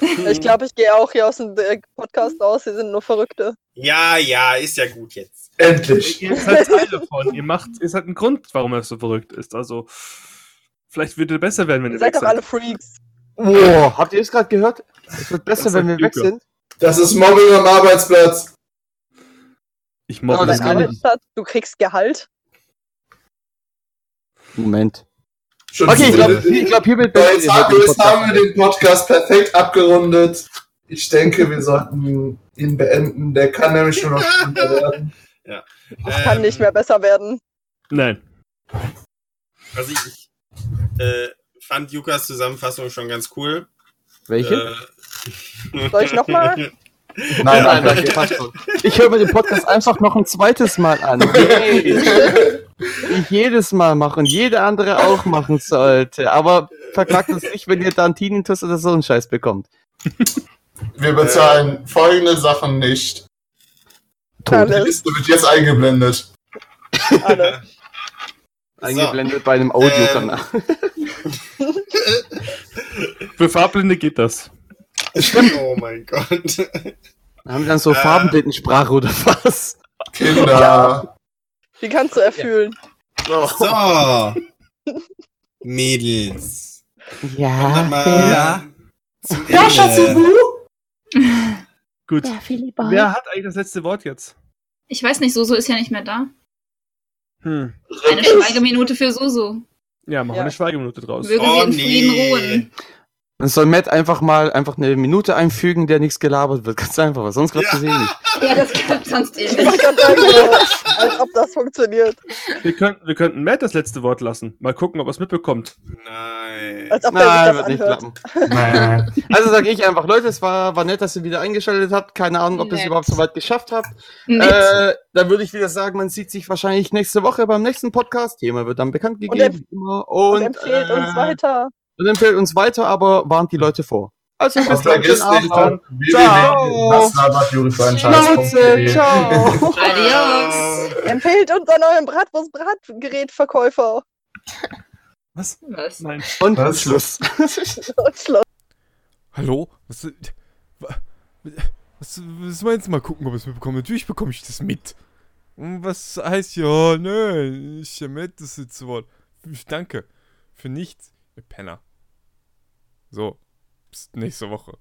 Ich glaube, ich gehe auch hier aus dem äh, Podcast raus. Sie sind nur Verrückte. Ja, ja, ist ja gut jetzt. Endlich. Ihr seid Teil davon. Ihr macht, es hat einen Grund, warum er so verrückt ist. Also, vielleicht wird er besser werden, wenn Ihr ihr seid weg doch alle Freaks. Boah, habt ihr es gerade gehört? Es wird besser, Das wenn wir weg Luca. sind. Das ist Mobbing am Arbeitsplatz. Ich mobbe das gar nicht. Du kriegst Gehalt. Moment. Schon Okay, ich glaube, glaub, hiermit Ja, beenden jetzt, wir haben, den jetzt haben wir Podcast. den Podcast perfekt abgerundet. Ich denke, wir sollten ihn beenden. Der kann nämlich nur noch schlimmer werden. Es kann nicht mehr besser werden. Nein. Also ich, ich äh, fand Jukas Zusammenfassung schon ganz cool. Welche? Äh, Soll ich noch mal? Nein, Nein, nein, passt schon. Ich höre mir den Podcast einfach noch ein zweites Mal an. Ich jedes Mal mache und jede andere auch machen sollte. Aber verklagt uns nicht, wenn ihr dann Tinnitus oder so einen Scheiß bekommt. Wir bezahlen folgende Sachen nicht. Die Alles. Liste wird jetzt eingeblendet. Alle. Eingeblendet bei einem Audiokanal. Für Farblinde geht das. Oh mein Gott. Haben wir dann so Äh. Farbenblindensprache oder was? Kinder. Die kannst du erfüllen. So. Mädels. Ja. Ja, Ende. Schatzubu. Gut. Wer hat eigentlich das letzte Wort jetzt? Ich weiß nicht, Soso ist ja nicht mehr da. Hm. Eine Schweigeminute für Soso. Ja, machen wir Ja. eine Schweigeminute draus. Möge Oh, sie in Frieden nee. ruhen. Dann soll Matt einfach mal einfach eine Minute einfügen, der nichts gelabert wird. Ganz einfach, weil sonst klappt Ja. das eh nicht. Ja, das klappt sonst eh Ich nicht. als ob das funktioniert. Wir könnten, wir könnten Matt das letzte Wort lassen. Mal gucken, ob er es mitbekommt. Nein. Als ob Nein, wird sich nicht anhört. klappen. Nein. Also sage ich einfach, Leute, es war, war nett, dass ihr wieder eingeschaltet habt. Keine Ahnung, ob ihr es überhaupt so weit geschafft habt. Äh, dann würde ich wieder sagen, man sieht sich wahrscheinlich nächste Woche beim nächsten Podcast. Thema wird dann bekannt gegeben. immer. Und, und, empfehlt äh, uns weiter. Und empfehlt uns weiter, aber warnt die Leute vor. Also bis dann, vergiss nicht. Schnauze, ciao. Adios. Empfehlt uns an euren Bratwurst-Bratgerätverkäufer. Was? Was? Nein. Und Was? Schluss. Und Schluss. Hallo? Was, wa- was, was meinst du mal gucken, ob ich es mitbekomme? Natürlich bekomme ich das mit. Und was heißt ja, nö, ich mit das letzte Wort. Danke. Für nichts, ihr Penner. So, bis nächste Woche.